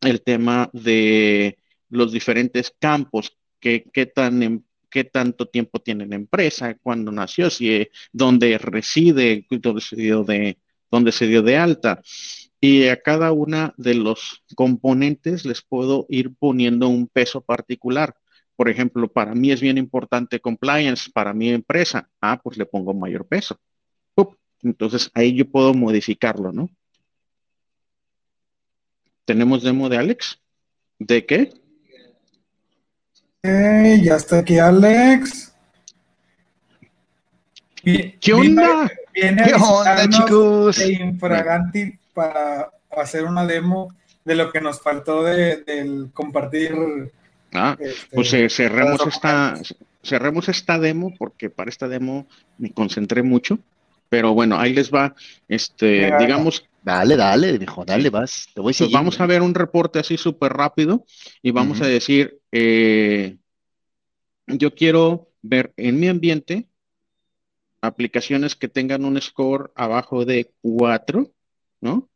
el tema de los diferentes campos, qué, qué tan em, qué tanto tiempo tiene la empresa, cuándo nació, si, dónde reside, dónde se dio de, dónde se dio de alta. Y a cada una de los componentes les puedo ir poniendo un peso particular. Por ejemplo, para mí es bien importante compliance, para mi empresa. Ah, pues le pongo mayor peso. Entonces ahí yo puedo modificarlo, ¿no? Tenemos demo de Alex. ¿De qué? Ya está aquí Alex. ¿Qué onda? Viene, ¿Qué onda, chicos? Infraganti para hacer una demo de lo que nos faltó de, del compartir. Ah, este, pues eh, cerremos esta, cerremos esta demo porque para esta demo me concentré mucho. Pero bueno, ahí les va, este, digamos. Dale, dale, dijo, dale, vas. Te voy pues vamos a ver un reporte así súper rápido y vamos a decir, eh, yo quiero ver en mi ambiente aplicaciones que tengan un score abajo de 4, ¿no?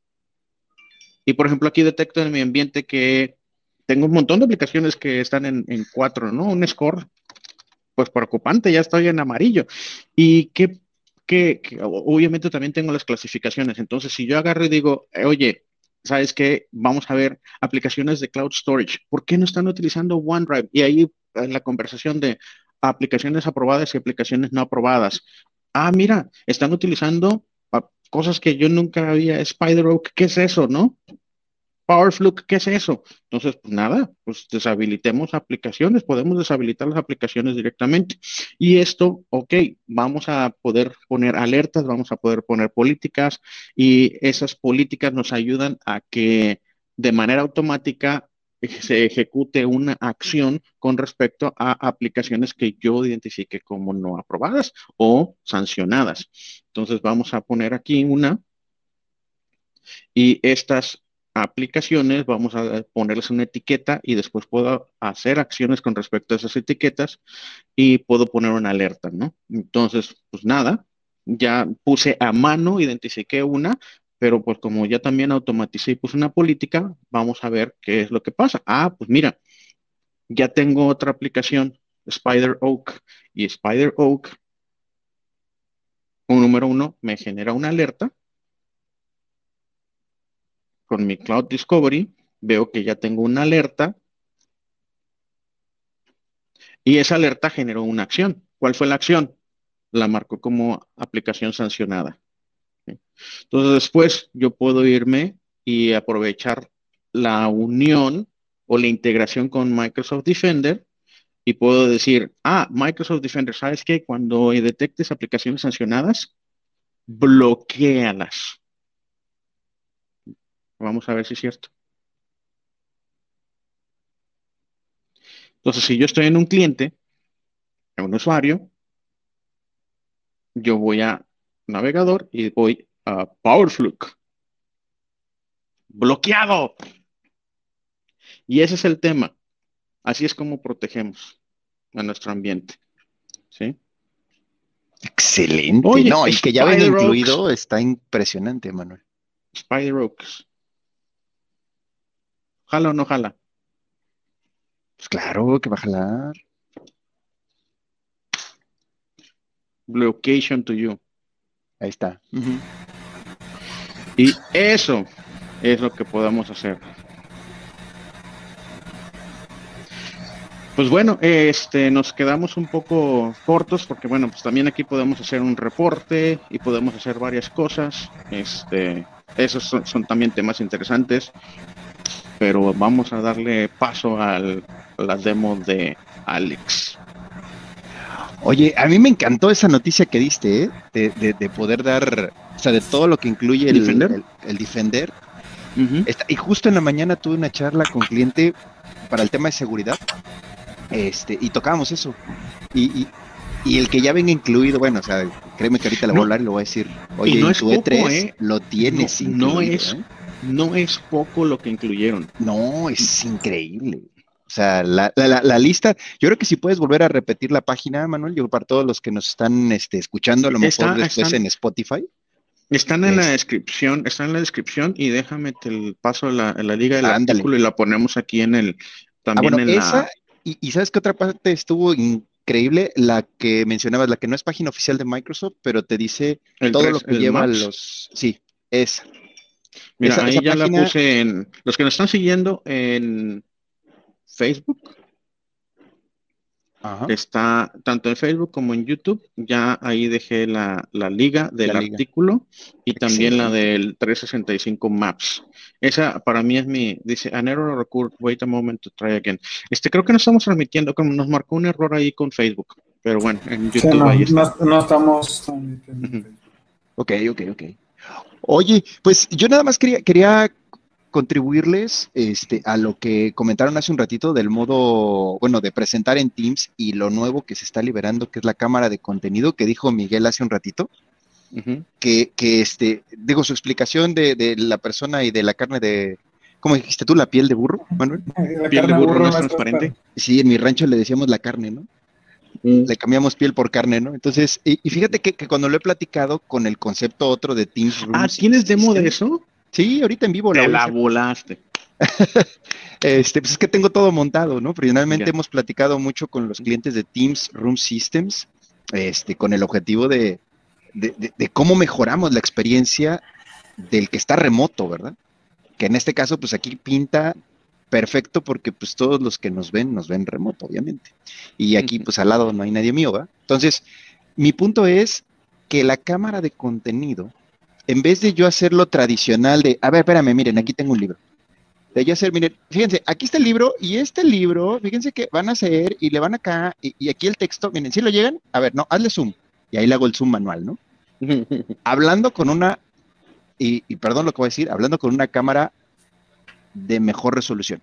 Y por ejemplo, aquí detecto en mi ambiente que tengo un montón de aplicaciones que están en, 4, ¿no? Un score, pues preocupante, ya estoy en amarillo. Y que, obviamente también tengo las clasificaciones. Entonces, si yo agarro y digo, eh, oye, ¿sabes qué? Vamos a ver aplicaciones de cloud storage. ¿Por qué no están utilizando OneDrive? Y ahí en la conversación de aplicaciones aprobadas y aplicaciones no aprobadas. Ah, mira, están utilizando cosas que yo nunca había, Spider Oak, ¿qué es eso, no? PowerFlux, ¿qué es eso? Entonces, pues nada, pues deshabilitemos aplicaciones, podemos deshabilitar las aplicaciones directamente. Y esto, ok, vamos a poder poner alertas, vamos a poder poner políticas y esas políticas nos ayudan a que de manera automática se ejecute una acción con respecto a aplicaciones que yo identifique como no aprobadas o sancionadas. Entonces vamos a poner aquí una y estas aplicaciones vamos a ponerles una etiqueta y después puedo hacer acciones con respecto a esas etiquetas y puedo poner una alerta, ¿no? Entonces, pues nada, ya puse a mano, identifiqué una, pero pues como ya también automaticé y puse una política, vamos a ver qué es lo que pasa. Ah, pues mira, ya tengo otra aplicación, Spider Oak, y Spider Oak, un número uno, me genera una alerta. Con mi Cloud Discovery, veo que ya tengo una alerta. Y esa alerta generó una acción. ¿Cuál fue la acción? La marcó como aplicación sancionada. Entonces después yo puedo irme y aprovechar la unión o la integración con Microsoft Defender y puedo decir, ah, Microsoft Defender, ¿sabes qué? Cuando detectes aplicaciones sancionadas, bloquealas. Vamos a ver si es cierto. Entonces, si yo estoy en un cliente, en un usuario, yo voy a navegador y voy PowerFlux. Bloqueado. Y ese es el tema. Así es como protegemos a nuestro ambiente. ¿Sí? Excelente. no, y que ya venga incluido está impresionante, Manuel. Spider Oaks. ¿Jala o no jala? Pues claro que va a jalar. Location to you. Ahí está. Y eso es lo que podemos hacer. Pues bueno, este, nos quedamos un poco cortos porque bueno, pues también aquí podemos hacer un reporte y podemos hacer varias cosas. Este, esos son, son también temas interesantes, pero vamos a darle paso al, a la demo de Alex. Oye, a mí me encantó esa noticia que diste, ¿eh? de, poder dar, o sea, de todo lo que incluye el Defender. El, defender. y justo en la mañana tuve una charla con cliente para el tema de seguridad, este, y tocábamos eso. Y, el que ya venga incluido, bueno, o sea, créeme que ahorita le voy a hablar y le voy a decir, oye, no en tu E3 ¿eh? lo tienes no, es, ¿eh? No es poco lo que incluyeron. No, es increíble. O sea, la, la, lista, yo creo que si puedes volver a repetir la página, Manuel, yo para todos los que nos están este, escuchando, a lo mejor después en Spotify. Están en la descripción, están en la descripción y déjame te paso la, la liga del artículo y la ponemos aquí en el, también ah, en la... Y, y, sabes que otra parte estuvo increíble, la que mencionabas, la que no es página oficial de Microsoft, pero te dice todo lo que lleva los... Sí, esa. Mira, ahí ya la puse en... Los que nos están siguiendo en Facebook. Está tanto en Facebook como en YouTube. Ya ahí dejé la, liga del artículo y también la del 365 Maps. Esa para mí es mi, dice, an error occurred, wait a moment to try again. Este, creo que no estamos transmitiendo, como nos marcó un error ahí con Facebook, pero bueno, en YouTube no, ahí está. No, estamos transmitiendo. Ok, ok, ok. Oye, pues yo nada más quería, quería contribuirles este, a lo que comentaron hace un ratito del modo, bueno, de presentar en Teams y lo nuevo que se está liberando, que es la cámara de contenido que dijo Miguel hace un ratito. que, que, este, digo, su explicación de, la persona y de la carne de, ¿cómo dijiste tú? ¿La piel de burro, Manuel? La piel de burro, no es transparente. Sí, en mi rancho le decíamos la carne, ¿no? Mm. Le cambiamos piel por carne, ¿no? Entonces, y, fíjate que, cuando lo he platicado con el concepto otro de Teams Ah, ¿tienes demo de eso? Sí, ahorita en vivo. la, volaste. este, pues es que tengo todo montado, ¿no? Finalmente hemos platicado mucho con los clientes de Teams Room Systems, este, con el objetivo de, de, cómo mejoramos la experiencia del que está remoto, ¿verdad? Que en este caso, pues aquí pinta perfecto porque pues todos los que nos ven, nos ven remoto, obviamente. Y aquí, pues al lado no hay nadie mío, ¿verdad? Entonces, mi punto es que la cámara de contenido en vez de yo hacerlo tradicional de, a ver, espérame, miren, aquí tengo un libro. De yo hacer, miren, fíjense, aquí está el libro y este libro, fíjense que van a hacer y le van acá y, aquí el texto, miren, si lo llegan, a ver, no, hazle zoom. Y ahí le hago el zoom manual, ¿no? hablando con una, y, y perdón lo que voy a decir, hablando con una cámara de mejor resolución.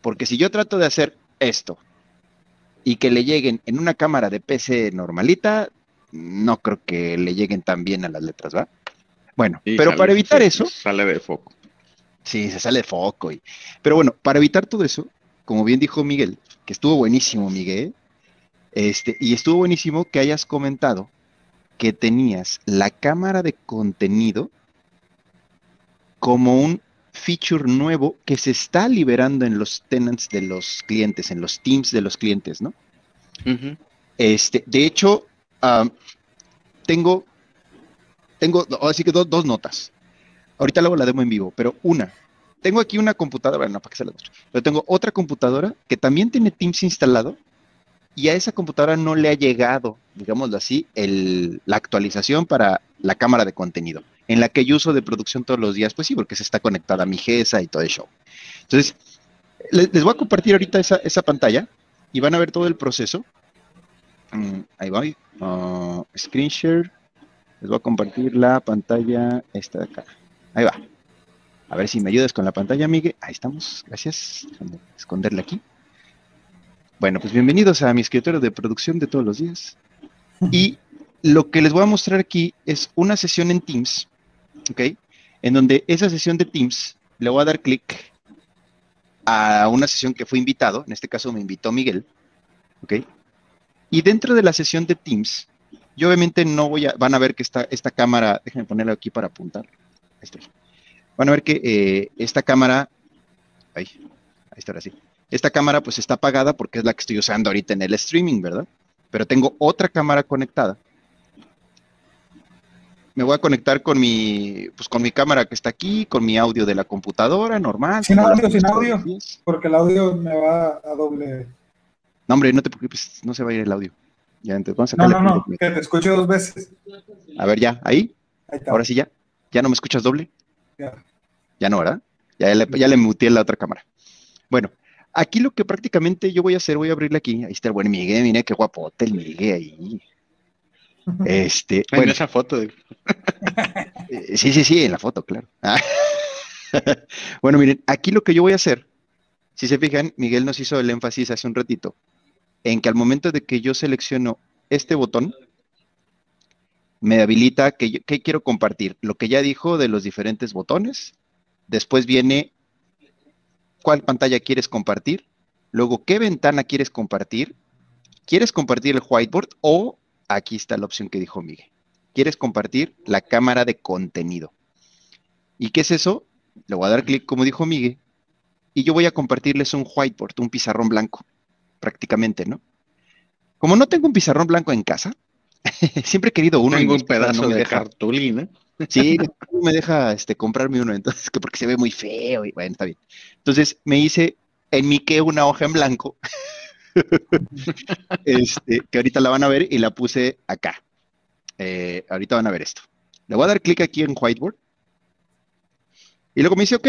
Porque si yo trato de hacer esto y que le lleguen en una cámara de PC normalita, no creo que le lleguen tan bien a las letras, ¿va? Bueno, pero para evitar eso... Sale de foco. Sí, se sale de foco. Y, pero bueno, para evitar todo eso, como bien dijo Miguel, que estuvo buenísimo, Miguel, este, y estuvo buenísimo que hayas comentado que tenías la cámara de contenido como un feature nuevo que se está liberando en los tenants de los clientes, en los teams de los clientes, ¿no? este, de hecho, tengo tengo, así que dos notas. Ahorita luego la demo en vivo, pero una. Tengo aquí una computadora, no, para que se la muestre. Pero tengo otra computadora que también tiene Teams instalado y a esa computadora no le ha llegado, digámoslo así, el, la actualización para la cámara de contenido, en la que yo uso de producción todos los días, pues sí, porque se está conectada a mi GESA y todo el show. Entonces, les, voy a compartir ahorita esa, esa, pantalla y van a ver todo el proceso. Mm, ahí va, uh, screen share. Les voy a compartir la pantalla esta de acá. Ahí va. A ver si me ayudas con la pantalla, Miguel. Ahí estamos. Gracias. Déjame esconderla aquí. Bueno, pues bienvenidos a mi escritorio de producción de todos los días. Y lo que les voy a mostrar aquí es una sesión en Teams, ¿ok? En donde esa sesión de Teams le voy a dar clic a una sesión que fue invitado, en este caso me invitó Miguel, ¿ok? Y dentro de la sesión de Teams yo obviamente no voy a, van a ver que esta, esta cámara, déjenme ponerla aquí para apuntar. Ahí estoy. Van a ver que eh, esta cámara, ahí, ahí está así. Esta cámara pues está apagada porque es la que estoy usando ahorita en el streaming, ¿verdad? Pero tengo otra cámara conectada. Me voy a conectar con mi, pues con mi cámara que está aquí, con mi audio de la computadora normal. Sin audio, sin audio, porque el audio me va a doble. No, hombre, no te preocupes, no se va a ir el audio. Ya, entonces no, no, no, que te escucho dos veces. A ver, ya, ahí. Ahora sí, ya. ¿Ya no me escuchas doble? Ya. Ya no, ¿verdad? Ya le, ya le muteé la otra cámara. Bueno, aquí lo que prácticamente yo voy a hacer, voy a abrirle aquí. Ahí está el buen Miguel, mire qué guapote el Miguel ahí. Este, bueno, en esa foto. Eh, sí, sí, sí, en la foto, claro. bueno, miren, aquí lo que yo voy a hacer, si se fijan, Miguel nos hizo el énfasis hace un ratito, en que al momento de que yo selecciono este botón, me habilita que, quiero compartir. Lo que ya dijo de los diferentes botones. Después viene cuál pantalla quieres compartir. Luego, qué ventana quieres compartir. ¿Quieres compartir el whiteboard? O aquí está la opción que dijo Miguel. ¿Quieres compartir la cámara de contenido? ¿Y qué es eso? Le voy a dar clic, como dijo Miguel, y yo voy a compartirles un whiteboard, un pizarrón blanco prácticamente, ¿no? Como no tengo un pizarrón blanco en casa, siempre he querido uno. Tengo un pedazo de cartulina. Sí, no me deja este, comprarme uno, entonces, que porque se ve muy feo y bueno, está bien. Entonces me hice en mi que una hoja en blanco este, que ahorita la van a ver y la puse acá. Eh, ahorita van a ver esto. Le voy a dar clic aquí en Whiteboard. Y luego me dice, ok,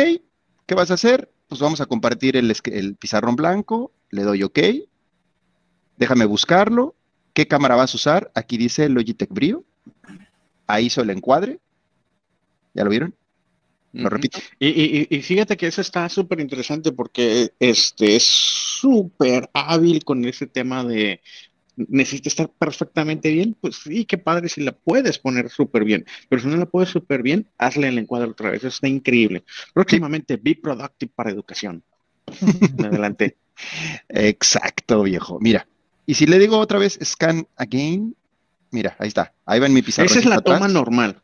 ¿qué vas a hacer? Pues vamos a compartir el, el pizarrón blanco. Le doy ok. Déjame buscarlo. ¿Qué cámara vas a usar? Aquí dice Logitech Brio. Ahí hizo el encuadre. ¿Ya lo vieron? Lo repito. Y, fíjate que eso está súper interesante porque este es súper hábil con ese tema de necesita estar perfectamente bien, pues sí, qué padre si la puedes poner súper bien, pero si no la puedes súper bien, hazle el encuadre otra vez, eso está increíble. Próximamente, Be Productive para educación. Adelante. Exacto, viejo. Mira, y si le digo otra vez scan again, mira, ahí está, ahí va en mi pizarra. Esa es la toma normal.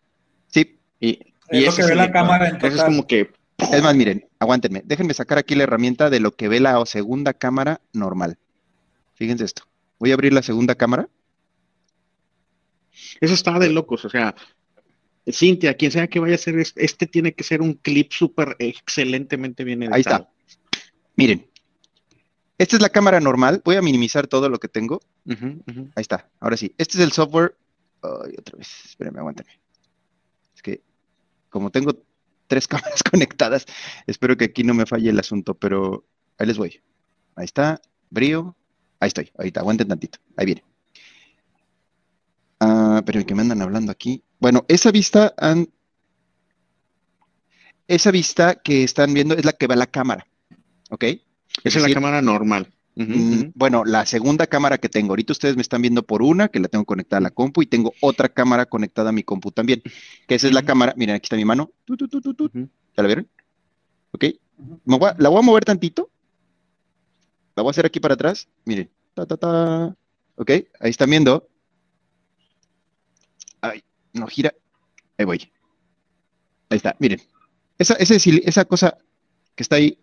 Sí. Y, y es que ve la cámara en es como que... Es más, miren, aguántenme, déjenme sacar aquí la herramienta de lo que ve la segunda cámara normal. Fíjense esto. Voy a abrir la segunda cámara. Eso está de locos, o sea, Cintia, quien sea que vaya a hacer este, tiene que ser un clip súper excelentemente bien editado. Ahí está. Miren, esta es la cámara normal. Voy a minimizar todo lo que tengo. Ahí está. Ahora sí. Este es el software. Ay, otra vez. Espérenme, aguántame. Es que como tengo tres cámaras conectadas, espero que aquí no me falle el asunto, pero ahí les voy. Ahí está. Brío. Ahí estoy, ahorita, aguanten tantito. Ahí viene. Ah, pero que me andan hablando aquí. Bueno, esa vista esa vista que están viendo es la que va a la cámara. ¿Ok? Esa es, la cámara normal. Bueno, la segunda cámara que tengo. Ahorita ustedes me están viendo por una, que la tengo conectada a la compu, y tengo otra cámara conectada a mi compu también. Que esa es la cámara. Miren, aquí está mi mano. ¿Ya la vieron? ¿Ok? la voy a mover tantito la voy a hacer aquí para atrás. Miren. Ta, ta, ta. Ok, ahí están viendo. Ay, no gira. Ahí voy. Ahí está, miren. Esa, esa cosa que está ahí,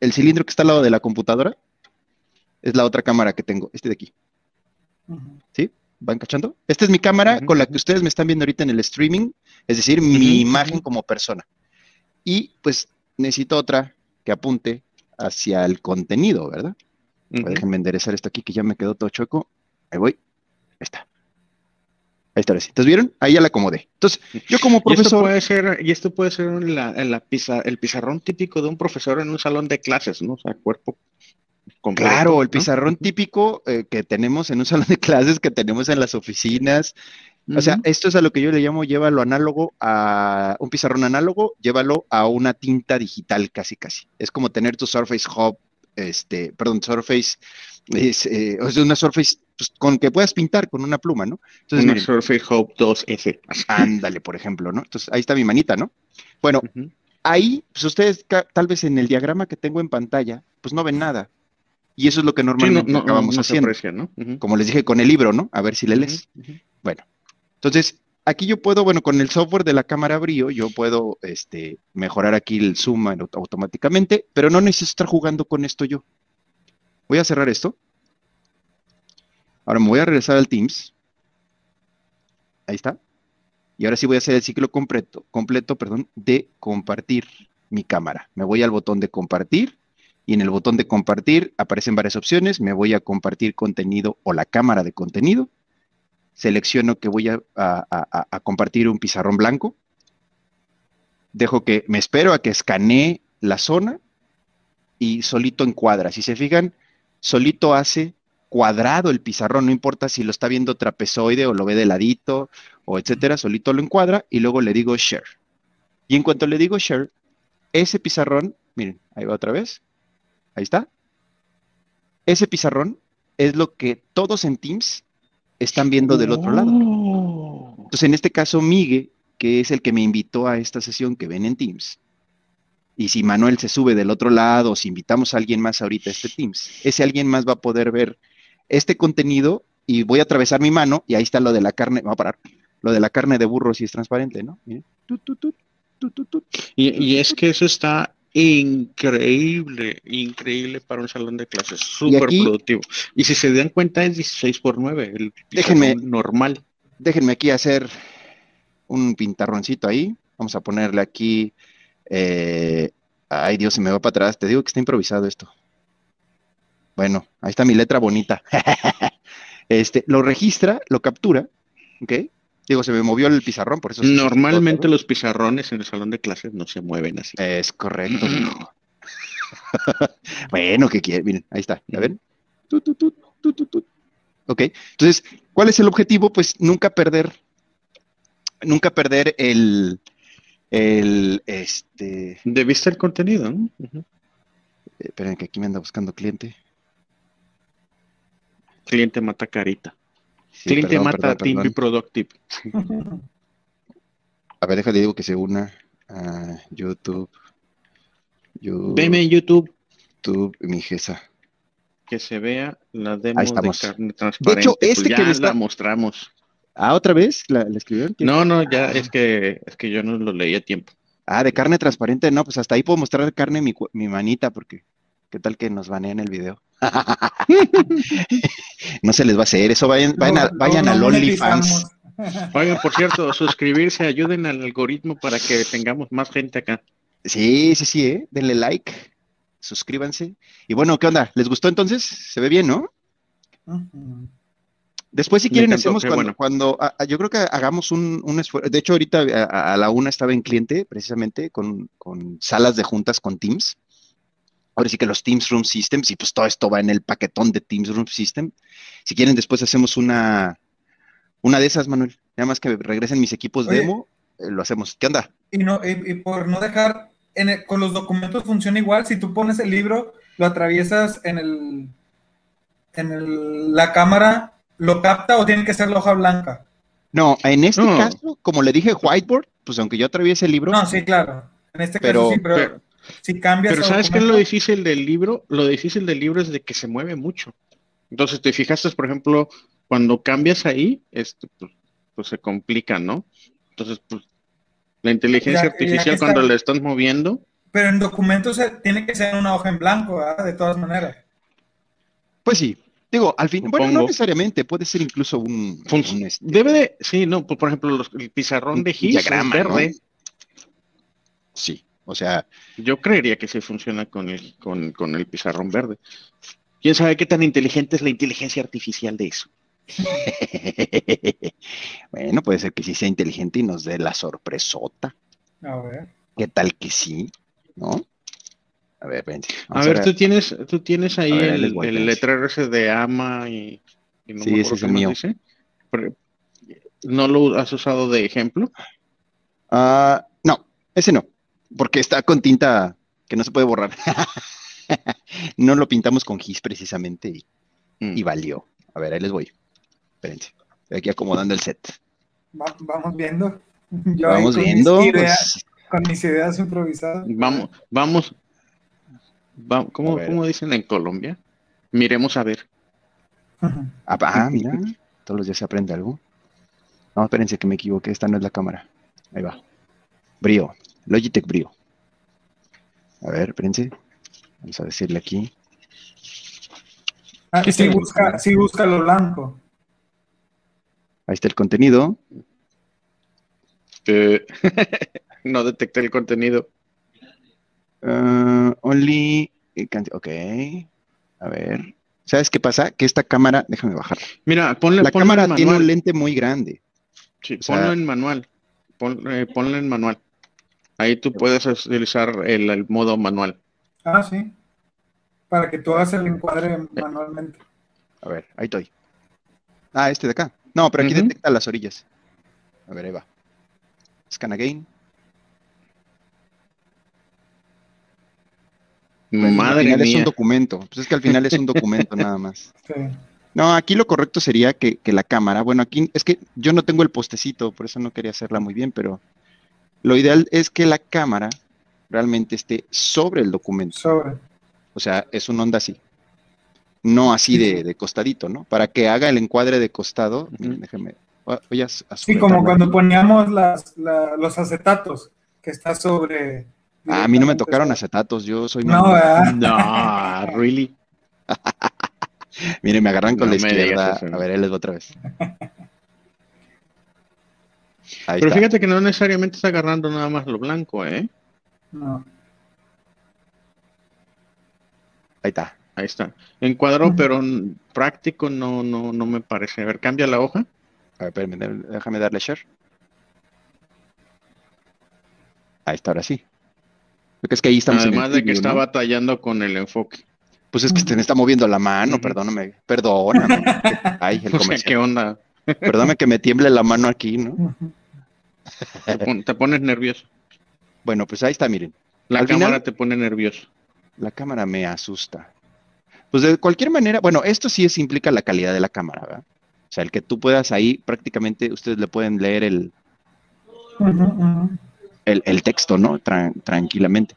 el cilindro que está al lado de la computadora, es la otra cámara que tengo, este de aquí. ¿Sí? ¿Van cachando? Esta es mi cámara con la que ustedes me están viendo ahorita en el streaming, es decir, mi imagen como persona. Y pues necesito otra que apunte hacia el contenido, ¿verdad? Déjenme enderezar esto aquí que ya me quedó todo chueco. Ahí voy. Ahí está. Ahí está. Entonces, ¿vieron? Ahí ya la acomodé. Entonces, yo como profesor... Y esto puede ser, y esto puede ser el pizarrón típico de un profesor en un salón de clases, ¿no? O sea, cuerpo Claro, el pizarrón típico eh, que tenemos en un salón de clases, que tenemos en las oficinas, o sea, esto es a lo que yo le llamo llévalo análogo a un pizarrón análogo, llévalo a una tinta digital casi casi. Es como tener tu Surface Hub, este, perdón, Surface, es, eh, o sea, una Surface pues, con que puedas pintar con una pluma, ¿no? Entonces, una Surface Hub 2F. Ándale, por ejemplo, ¿no? Entonces, ahí está mi manita, ¿no? Bueno, ahí, pues ustedes tal vez en el diagrama que tengo en pantalla, pues no ven nada. Y eso es lo que normalmente acabamos haciendo. Como les dije con el libro, ¿no? A ver si le lees. Bueno, entonces, aquí yo puedo, bueno, con el software de la cámara Brio, yo puedo este, mejorar aquí el zoom automáticamente, pero no necesito estar jugando con esto yo. Voy a cerrar esto. Ahora me voy a regresar al Teams. Ahí está. Y ahora sí voy a hacer el ciclo completo, completo perdón, de compartir mi cámara. Me voy al botón de compartir y en el botón de compartir aparecen varias opciones. Me voy a compartir contenido o la cámara de contenido selecciono que voy a, compartir un pizarrón blanco, dejo que me espero a que escanee la zona y solito encuadra. Si se fijan, solito hace cuadrado el pizarrón, no importa si lo está viendo trapezoide o lo ve de ladito o etcétera, solito lo encuadra y luego le digo share. Y en cuanto le digo share, ese pizarrón, miren, ahí va otra vez, ahí está. Ese pizarrón es lo que todos en Teams están viendo del otro lado. Oh. Entonces, en este caso, Migue, que es el que me invitó a esta sesión que ven en Teams, y si Manuel se sube del otro lado, o si invitamos a alguien más ahorita a este Teams, ese alguien más va a poder ver este contenido y voy a atravesar mi mano y ahí está lo de la carne, va a parar, lo de la carne de burro si es transparente, ¿no? y, es que eso está increíble, increíble para un salón de clases, súper productivo. Y si se dan cuenta es 16 por 9, el déjenme, normal. Déjenme aquí hacer un pintarroncito ahí. Vamos a ponerle aquí. Eh, ay Dios, se me va para atrás. Te digo que está improvisado esto. Bueno, ahí está mi letra bonita. este, lo registra, lo captura, ¿ok? Digo, se me movió el pizarrón, por eso. Normalmente los pizarrones en el salón de clases no se mueven así. Es correcto. bueno, ¿qué quiere? Miren, ahí está, ¿ya ven? ok, entonces, ¿cuál es el objetivo? Pues nunca perder, nunca perder el, el, este... De vista el contenido, ¿no? Esperen que aquí me anda buscando cliente. Cliente mata carita. Cliente mata Team Productive. A ver, déjale digo que se una a YouTube. YouTube Veme en YouTube. YouTube, mi Gesa. Que se vea la demo de carne transparente. De hecho, este pues que la mostramos. Ah, otra vez la, escribieron. No, no, ya es que es que yo no lo leí a tiempo. Ah, de carne transparente, no, pues hasta ahí puedo mostrar carne mi, mi manita, porque qué tal que nos banean el video. no se les va a hacer eso, vayan, vayan, a, vayan al OnlyFans. Oigan, por cierto, suscribirse, ayuden al algoritmo para que tengamos más gente acá. Sí, sí, sí, ¿eh? denle like, suscríbanse. Y bueno, ¿qué onda? ¿Les gustó entonces? Se ve bien, ¿no? Después, si quieren, hacemos cuando, cuando yo creo que hagamos un, esfuerzo. De hecho, ahorita a, la una estaba en cliente, precisamente, con, con salas de juntas con Teams ahora sí que los Teams Room Systems, y pues todo esto va en el paquetón de Teams Room System. Si quieren, después hacemos una, una de esas, Manuel. Nada más que regresen mis equipos demo, eh, lo hacemos. ¿Qué onda? Y, no, y, por no dejar, con los documentos funciona igual. Si tú pones el libro, lo atraviesas en el en la cámara, ¿lo capta o tiene que ser la hoja blanca? No, en este caso, como le dije, whiteboard, pues aunque yo atraviese el libro. No, sí, claro. En este caso sí, pero si cambias Pero ¿sabes qué es lo difícil del libro? Lo difícil del libro es de que se mueve mucho. Entonces, te fijaste, por ejemplo, cuando cambias ahí, esto, pues, pues se complica, ¿no? Entonces, pues, la inteligencia artificial cuando la estás moviendo. Pero en documentos tiene que ser una hoja en blanco, ¿verdad? De todas maneras. Pues sí. Digo, al fin, bueno, no necesariamente, puede ser incluso un... Este debe de, sí, no, pues, por ejemplo, el pizarrón de Higgs verde. Sí. O sea. Yo creería que sí funciona con el, con, el pizarrón verde. ¿Quién sabe qué tan inteligente es la inteligencia artificial de eso? bueno, puede ser que sí sea inteligente y nos dé la sorpresota. A ver. ¿Qué tal que sí? ¿No? A ver, A, ver, tú tienes, tú tienes ahí el, letrero ese de ama y, no sí, ese es el mío. ¿No lo has usado de ejemplo? Ah, no, ese no porque está con tinta que no se puede borrar. no lo pintamos con gis precisamente mm. y, valió. A ver, ahí les voy. Espérense. Estoy aquí acomodando el set. vamos viendo. vamos viendo. Pues. Con mis ideas improvisadas. Vamos, vamos. ¿cómo, dicen en Colombia? Miremos a ver. Ah, ah, mira. Todos los días se aprende algo. No, espérense que me equivoqué. Esta no es la cámara. Ahí va. Brío. Logitech Brio. A ver, espérense. Vamos a decirle aquí. Ah, sí, busca, sí, busca lo blanco. Ahí está el contenido. no detecté el contenido. Uh, only. Ok. A ver. ¿Sabes qué pasa? Que esta cámara. Déjame bajar. Mira, ponle. La cámara tiene un lente muy grande. Sí, ponlo en manual. Eh, ponlo en manual. Ahí tú puedes utilizar el, modo manual. Ah, sí. Para que tú hagas el encuadre manualmente. A ver, ahí estoy. Ah, este de acá. No, pero aquí detecta las orillas. A ver, ahí va. Scan again. Pues, Madre al final es un documento. Pues es que al final es un documento nada más. Sí. No, aquí lo correcto sería que, que, la cámara, bueno, aquí es que yo no tengo el postecito, por eso no quería hacerla muy bien, pero lo ideal es que la cámara realmente esté sobre el documento. Sobre. O sea, es un onda así. No así de, costadito, ¿no? Para que haga el encuadre de costado. Déjeme. Voy a, sí, como cuando poníamos los acetatos, que está sobre. Ah, a mí no me tocaron acetatos, yo soy. No, no, really. Miren, me agarran con la izquierda. a ver, él les otra vez. Pero fíjate que no necesariamente está agarrando nada más lo blanco, ¿eh? No. Ahí está. Ahí está. Encuadró, pero práctico no, no, no me parece. A ver, cambia la hoja. A ver, espérame, déjame darle share. Ahí está, ahora sí. Porque es que ahí estamos Además de que está batallando con el enfoque. Pues es que te está moviendo la mano, perdóname. Perdóname. Ay, el comercial. ¿Qué onda? Perdóname que me tiemble la mano aquí, ¿no? Te, pones nervioso. Bueno, pues ahí está, miren. La cámara te pone nervioso. La cámara me asusta. Pues de cualquier manera, bueno, esto sí es, implica la calidad de la cámara, ¿verdad? O sea, el que tú puedas ahí, prácticamente ustedes le pueden leer el, el, texto, ¿no? tranquilamente.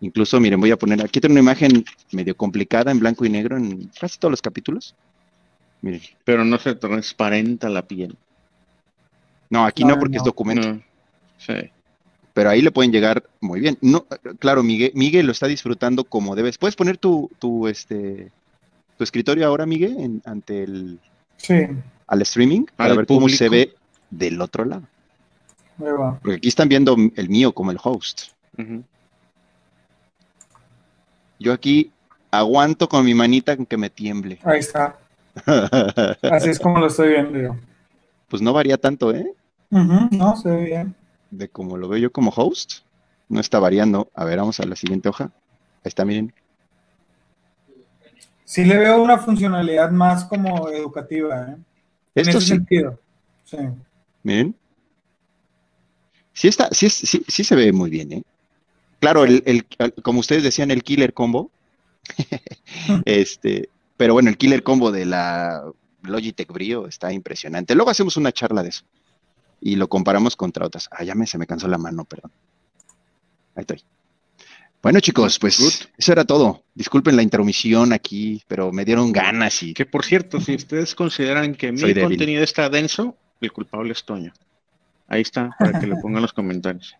Incluso, miren, voy a poner, aquí tengo una imagen medio complicada en blanco y negro en casi todos los capítulos. Miren. Pero no se transparenta la piel. No, aquí no, porque es documento. Sí. Pero ahí le pueden llegar muy bien. No, claro, Miguel, Miguel lo está disfrutando como debes. ¿Puedes poner tu, tu, este, tu escritorio ahora, Miguel, ante el, sí. al streaming para ver cómo se ve del otro lado? Porque aquí están viendo el mío como el host. Yo aquí aguanto con mi manita que me tiemble. Ahí está. Así es como lo estoy viendo yo. Pues no varía tanto, ¿eh? No, se ve bien. De como lo veo yo como host, no está variando. A ver, vamos a la siguiente hoja. Ahí está, miren. Sí le veo una funcionalidad más como educativa, ¿eh? en ese sentido. Sí. Miren. Sí, está, sí, sí, sí se ve muy bien, ¿eh? Claro, el, como ustedes decían, el killer combo. este, pero bueno, el killer combo de la Logitech Brio está impresionante. Luego hacemos una charla de eso y lo comparamos contra otras. Ah, ya me, se me cansó la mano, perdón. Ahí estoy. Bueno, chicos, pues eso era todo. Disculpen la interrumpión aquí, pero me dieron ganas y. Que por cierto, si ustedes consideran que mi contenido está denso, el culpable es Toño. Ahí está, para que lo pongan en los comentarios.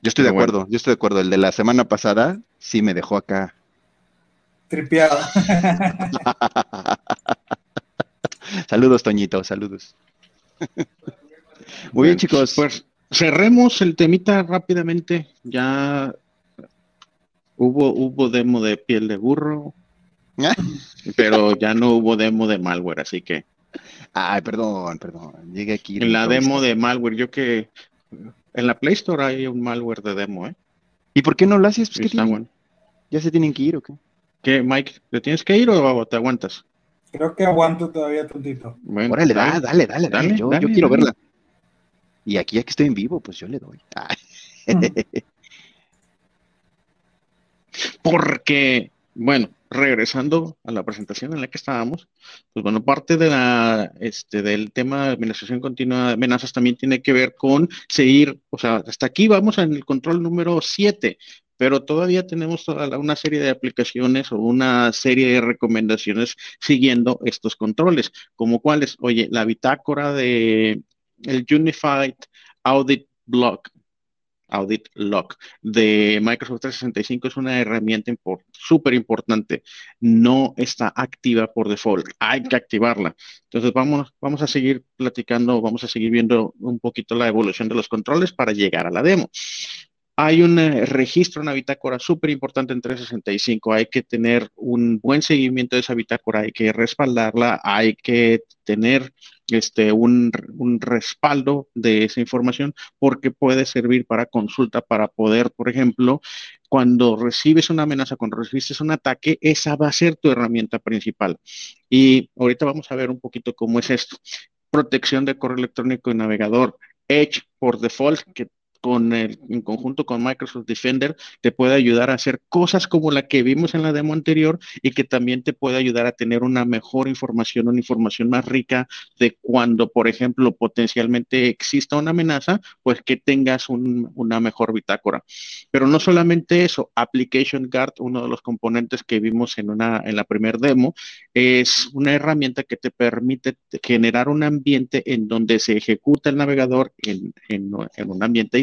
Yo estoy de acuerdo, yo estoy de acuerdo. El de la semana pasada sí me dejó acá. Tripeado. saludos, Toñito, saludos. Muy bien, chicos. Pues cerremos el temita rápidamente. Ya hubo, hubo demo de piel de burro, pero ya no hubo demo de malware, así que. Ay, perdón, perdón. Llegué aquí. En la demo de malware, yo que en la Play Store hay un malware de demo, ¿eh? ¿Y por qué no lo haces? Pues, ¿Ya se tienen que ir o qué? ¿Qué, Mike? ¿Te tienes que ir o te aguantas? Creo que aguanto todavía tantito. Bueno, Órale, dale, dale, dale, dale. Yo, quiero verla. Y aquí ya que estoy en vivo, pues yo le doy. Porque, bueno, regresando a la presentación en la que estábamos, pues bueno, parte de la, este, del tema de administración continua de amenazas también tiene que ver con seguir, o sea, hasta aquí vamos en el control número 7, pero todavía tenemos toda una serie de aplicaciones o una serie de recomendaciones siguiendo estos controles, como cuáles, oye, la bitácora de el Unified Audit Block, Audit Lock de Microsoft 365 es una herramienta súper importante. No está activa por default. Hay que activarla. Entonces vamos a seguir platicando, vamos a seguir viendo un poquito la evolución de los controles para llegar a la demo. Hay un eh, registro, una bitácora súper importante en 365. Hay que tener un buen seguimiento de esa bitácora, hay que respaldarla, hay que tener este, un, respaldo de esa información porque puede servir para consulta, para poder, por ejemplo, cuando recibes una amenaza, cuando recibes un ataque, esa va a ser tu herramienta principal. Y ahorita vamos a ver un poquito cómo es esto. Protección de correo electrónico y navegador. Edge por default, que con el, en conjunto con Microsoft Defender, te puede ayudar a hacer cosas como la que vimos en la demo anterior y que también te puede ayudar a tener una mejor información, una información más rica de cuando, por ejemplo, potencialmente exista una amenaza, pues que tengas una mejor bitácora. Pero no solamente eso, Application Guard, uno de los componentes que vimos en, una, en la primera demo, es una herramienta que te permite generar un ambiente en donde se ejecuta el navegador en, en, en un ambiente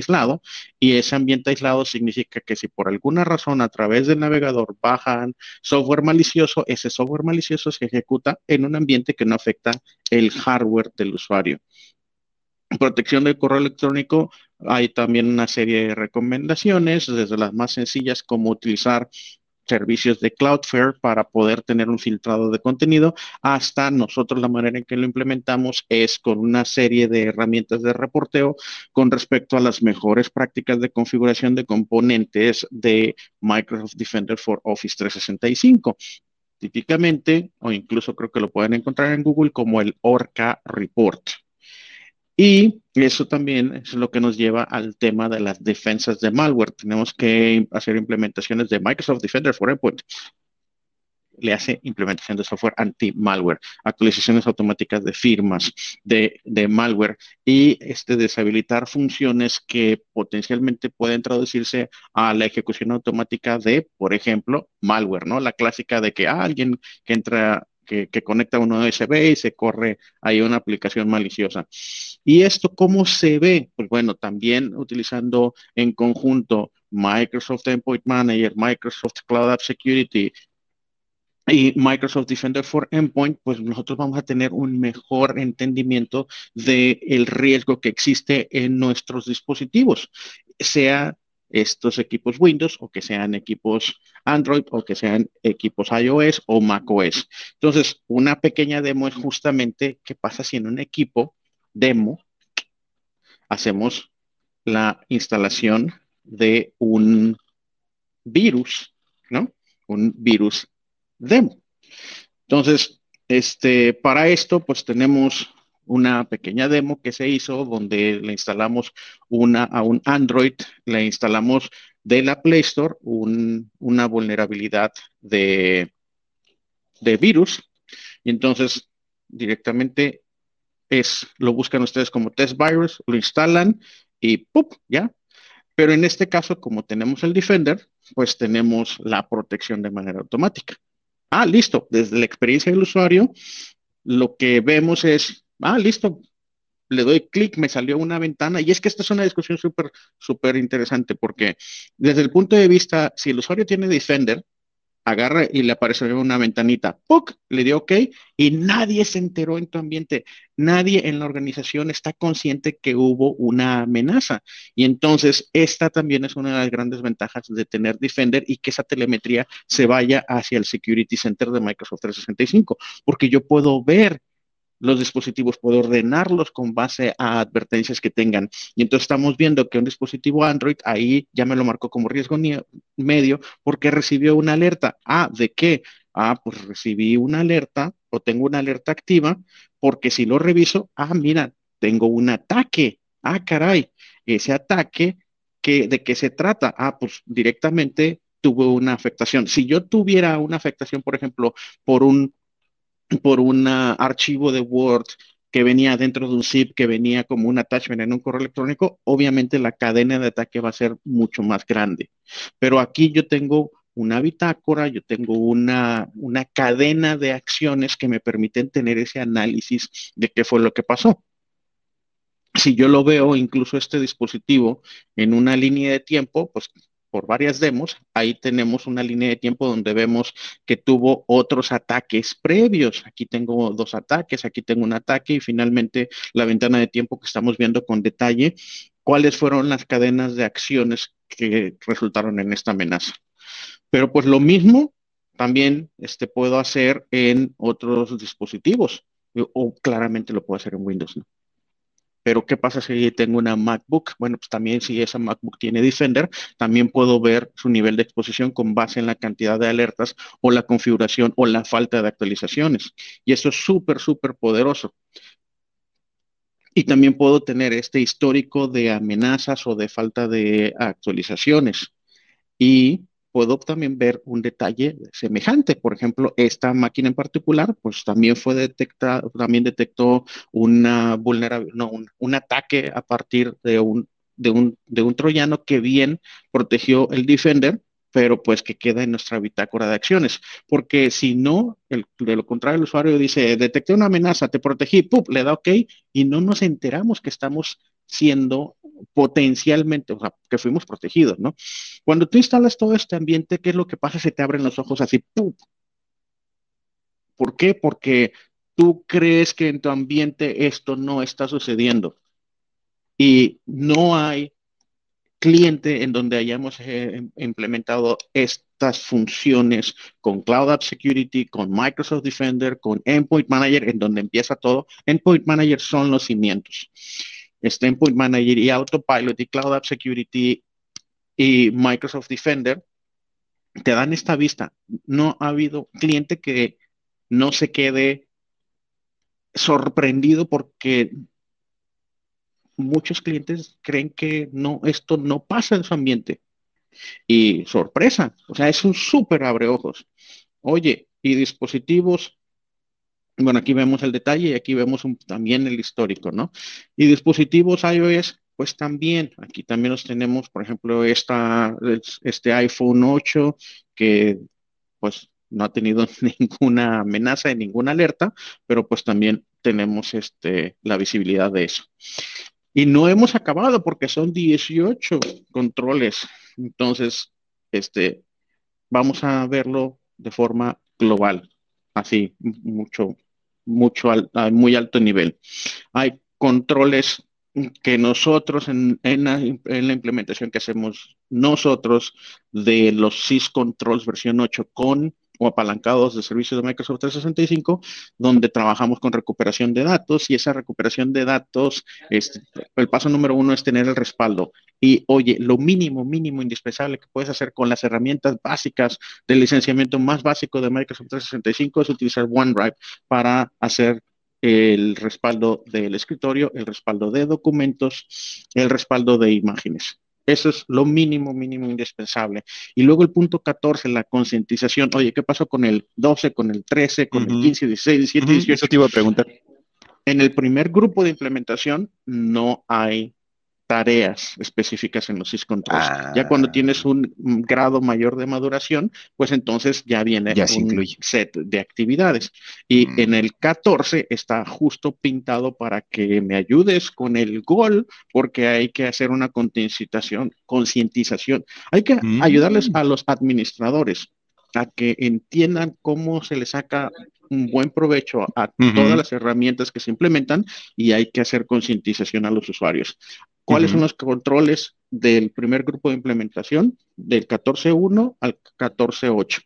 y ese ambiente aislado significa que si por alguna razón a través del navegador bajan software malicioso, ese software malicioso se ejecuta en un ambiente que no afecta el hardware del usuario. Protección del correo electrónico, hay también una serie de recomendaciones, desde las más sencillas como utilizar servicios de Cloudflare para poder tener un filtrado de contenido, hasta nosotros la manera en que lo implementamos es con una serie de herramientas de reporteo con respecto a las mejores prácticas de configuración de componentes de Microsoft Defender for Office 365 típicamente, o incluso creo que lo pueden encontrar en Google como el Orca Report. Y eso también es lo que nos lleva al tema de las defensas de malware. Tenemos que hacer implementaciones de Microsoft Defender for Endpoint. Le hace implementación de software anti-malware, actualizaciones automáticas de firmas de, malware y este, deshabilitar funciones que potencialmente pueden traducirse a la ejecución automática de, por ejemplo, malware, ¿no? La clásica de que alguien que entra que, conecta un USB y se corre ahí una aplicación maliciosa. ¿Y esto cómo se ve? Pues bueno, también utilizando en conjunto Microsoft Endpoint Manager, Microsoft Cloud App Security y Microsoft Defender for Endpoint, pues nosotros vamos a tener un mejor entendimiento del el riesgo que existe en nuestros dispositivos, sea estos equipos Windows o que sean equipos Android o que sean equipos iOS o macOS. Entonces, una pequeña demo es justamente qué pasa si en un equipo demo hacemos la instalación de un virus, ¿no? Un virus demo. Entonces, este, para esto, pues tenemos una pequeña demo que se hizo donde le instalamos una a un Android, le instalamos de la Play Store una vulnerabilidad de, de virus y entonces directamente es, lo buscan ustedes como test virus, lo instalan y ¡pup! ya. Pero en este caso, como tenemos el Defender, pues tenemos la protección de manera automática. Ah, listo. Desde la experiencia del usuario, lo que vemos es ah, listo, le doy clic, me salió una ventana. Y es que esta es una discusión súper, súper interesante porque desde el punto de vista, si el usuario tiene Defender, agarra y le aparece una ventanita, ¡puc! le dio OK y nadie se enteró en tu ambiente, nadie en la organización está consciente que hubo una amenaza. Y entonces esta también es una de las grandes ventajas de tener Defender y que esa telemetría se vaya hacia el Security Center de Microsoft 365, porque yo puedo ver los dispositivos, puedo ordenarlos con base a advertencias que tengan. Y entonces estamos viendo que un dispositivo Android ahí ya me lo marcó como riesgo medio porque recibió una alerta. Ah, ¿de qué? Ah, pues recibí una alerta o tengo una alerta activa porque si lo reviso, ah, mira, tengo un ataque. Ah, caray, ese ataque, ¿de qué se trata? Ah, pues directamente tuvo una afectación. Si yo tuviera una afectación, por ejemplo, por un por un archivo de Word que venía dentro de un zip, que venía como un attachment en un correo electrónico, obviamente la cadena de ataque va a ser mucho más grande. Pero aquí yo tengo una bitácora, yo tengo una, una cadena de acciones que me permiten tener ese análisis de qué fue lo que pasó. Si yo lo veo, incluso este dispositivo, en una línea de tiempo, pues por varias demos, ahí tenemos una línea de tiempo donde vemos que tuvo otros ataques previos. Aquí tengo dos ataques, aquí tengo un ataque y finalmente la ventana de tiempo que estamos viendo con detalle, cuáles fueron las cadenas de acciones que resultaron en esta amenaza. Pero pues lo mismo también este, puedo hacer en otros dispositivos o claramente lo puedo hacer en Windows, ¿no? Pero ¿qué pasa si tengo una MacBook? Bueno, pues también si esa MacBook tiene Defender, también puedo ver su nivel de exposición con base en la cantidad de alertas o la configuración o la falta de actualizaciones. Y eso es súper, súper poderoso. Y también puedo tener este histórico de amenazas o de falta de actualizaciones. Y puedo también ver un detalle semejante. Por ejemplo, esta máquina en particular, pues también fue detectada, también detectó una vulnerabilidad, no, un, ataque a partir de un, de, un, de un troyano que bien protegió el Defender, pero pues que queda en nuestra bitácora de acciones. Porque si no, de lo contrario, el usuario dice, detecté una amenaza, te protegí, ¡pup! le da OK y no nos enteramos que estamos siendo potencialmente, o sea, que fuimos protegidos, ¿no? Cuando tú instalas todo este ambiente, ¿qué es lo que pasa? Se te abren los ojos así. ¿Por qué? Porque tú crees que en tu ambiente esto no está sucediendo y no hay cliente en donde hayamos eh, implementado estas funciones con Cloud App Security, con Microsoft Defender, con Endpoint Manager, en donde empieza todo. Endpoint Manager son los cimientos. Este Endpoint Manager y Autopilot y Cloud App Security y Microsoft Defender te dan esta vista. No ha habido cliente que no se quede sorprendido porque muchos clientes creen que no, esto no pasa en su ambiente. Y sorpresa, o sea, es un súper abreojos. Oye, y dispositivos, bueno, aquí vemos el detalle y aquí vemos también el histórico, ¿no? Y dispositivos iOS, pues también, aquí también los tenemos, por ejemplo, esta, este iPhone 8 que pues no ha tenido ninguna amenaza y ninguna alerta, pero pues también tenemos este, la visibilidad de eso. Y no hemos acabado porque son 18 controles. Entonces, este, vamos a verlo de forma global, así, mucho, mucho, muy alto nivel. Hay controles que nosotros en, la, implementación que hacemos nosotros de los SysControls Controls versión 8 con o apalancados de servicios de Microsoft 365, donde trabajamos con recuperación de datos y esa recuperación de datos, este, el paso número uno es tener el respaldo. Y oye, lo mínimo, mínimo, indispensable que puedes hacer con las herramientas básicas del licenciamiento más básico de Microsoft 365 es utilizar OneDrive para hacer el respaldo del escritorio, el respaldo de documentos, el respaldo de imágenes. Eso es lo mínimo, mínimo indispensable. Y luego el punto 14, la concientización. Oye, ¿qué pasó con el 12, con el 13, con el 15, 16, 17, 18? Eso te iba a preguntar. En el primer grupo de implementación no hay tareas específicas en los syscontrols. Ya cuando tienes un grado mayor de maduración, pues entonces ya viene un set de actividades. Y mm. en el 14 está justo pintado para que me ayudes con el gol, porque hay que hacer una concientización. Hay que mm. ayudarles a los administradores a que entiendan cómo se les saca un buen provecho a todas las herramientas que se implementan y hay que hacer concientización a los usuarios. ¿Cuáles son los controles del primer grupo de implementación? Del 14.1 al 14.8.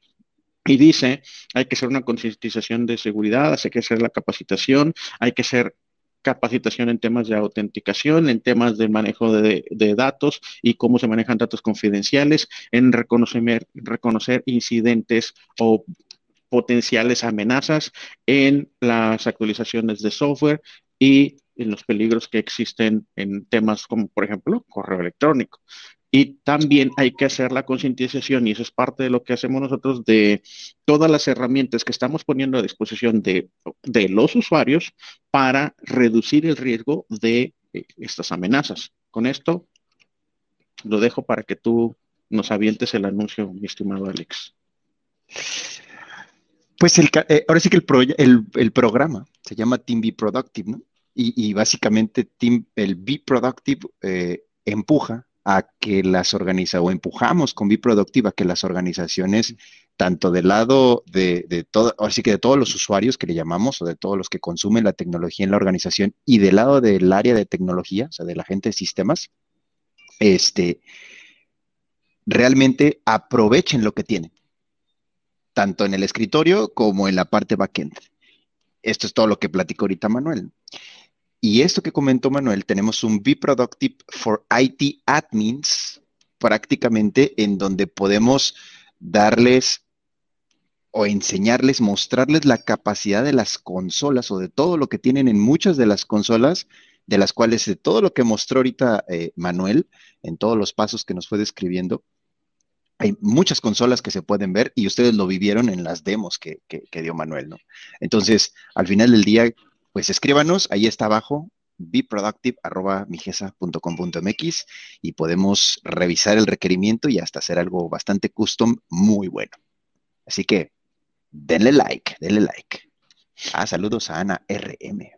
Y dice, hay que hacer una concientización de seguridad, hay que hacer la capacitación, hay que hacer capacitación en temas de autenticación, en temas de manejo de, datos y cómo se manejan datos confidenciales, en reconocer, reconocer incidentes o potenciales amenazas, en las actualizaciones de software y en los peligros que existen en temas como, por ejemplo, correo electrónico. Y también hay que hacer la concientización, y eso es parte de lo que hacemos nosotros, de todas las herramientas que estamos poniendo a disposición de, los usuarios para reducir el riesgo de eh, estas amenazas. Con esto lo dejo para que tú nos avientes el anuncio, mi estimado Alex. Pues el, eh, ahora sí que el, el, programa se llama Team Be Productive, ¿no? Y, básicamente Team, el Be Productive eh, empuja a que las organizaciones, o empujamos con Be Productive a que las organizaciones, tanto del lado de, de todo, así que de todos los usuarios que le llamamos, o de todos los que consumen la tecnología en la organización, y del lado del área de tecnología, o sea, de la gente de sistemas, este, realmente aprovechen lo que tienen, tanto en el escritorio como en la parte backend. Esto es todo lo que platicó ahorita Manuel. Y esto que comentó Manuel, tenemos un Be Productive for IT Admins, prácticamente en donde podemos darles o enseñarles, mostrarles la capacidad de las consolas o de todo lo que tienen en muchas de las consolas, de las cuales de todo lo que mostró ahorita eh, Manuel, en todos los pasos que nos fue describiendo, hay muchas consolas que se pueden ver y ustedes lo vivieron en las demos que, que dio Manuel, ¿no? Entonces, al final del día, pues escríbanos, ahí está abajo, beproductive.migesa.com.mx y podemos revisar el requerimiento y hasta hacer algo bastante custom muy bueno. Así que denle like, denle like. Ah, saludos a Ana RM.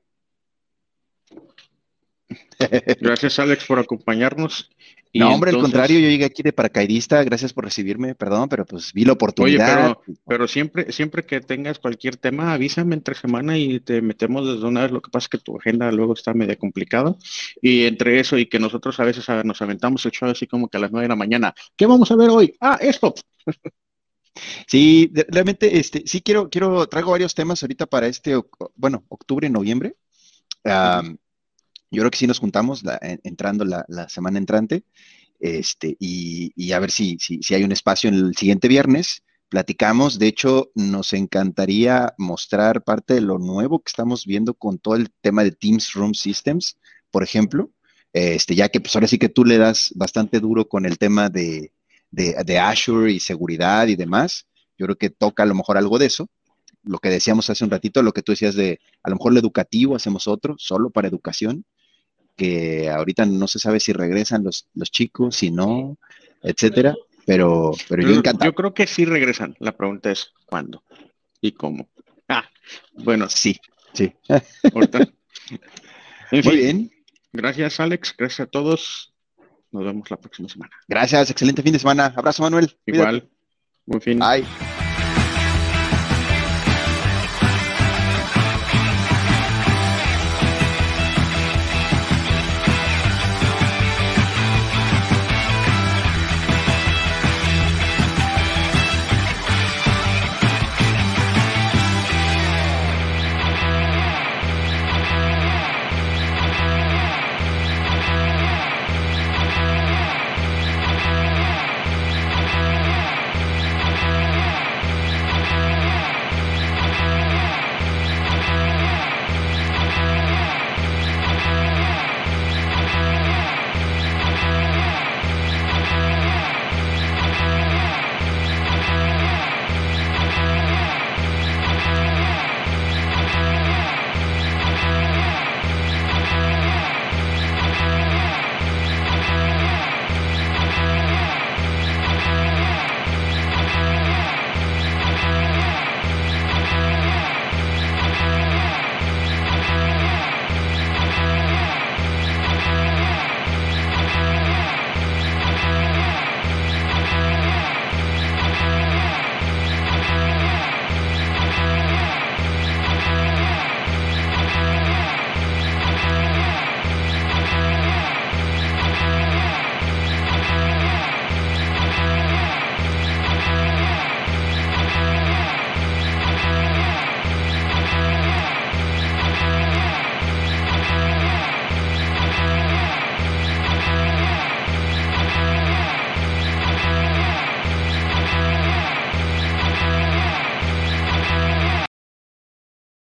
Gracias Alex por acompañarnos no, hombre, al contrario, yo llegué aquí de paracaidista, gracias por recibirme, perdón, pero pues vi la oportunidad. Oye, pero, siempre, siempre que tengas cualquier tema, avísame entre semana y te metemos desde una vez. Lo que pasa es que tu agenda luego está medio complicada. Y entre eso y que nosotros a veces nos aventamos el show así como que a las nueve de la mañana. ¿Qué vamos a ver hoy? Ah, esto. Sí, realmente, este, sí quiero, quiero, traigo varios temas ahorita para este, bueno, octubre, noviembre. Yo creo que sí nos juntamos entrando la, semana entrante este, y, a ver si, si, hay un espacio en el siguiente viernes. Platicamos, de hecho, nos encantaría mostrar parte de lo nuevo que estamos viendo con todo el tema de Teams Room Systems, por ejemplo, este, ya que pues ahora sí que tú le das bastante duro con el tema de, de Azure y seguridad y demás. Yo creo que toca a lo mejor algo de eso lo que decíamos hace un ratito, lo que tú decías de a lo mejor lo educativo hacemos otro, solo para educación, que ahorita no se sabe si regresan los, los chicos, si no, etcétera, pero, pero yo encantado. Yo creo que sí regresan. La pregunta es cuándo y cómo. Ah, bueno, sí, sí. Muy bien. Gracias, Alex. Gracias a todos. Nos vemos la próxima semana. Gracias. Excelente fin de semana. Abrazo, Manuel. Igual. Buen fin. Bye.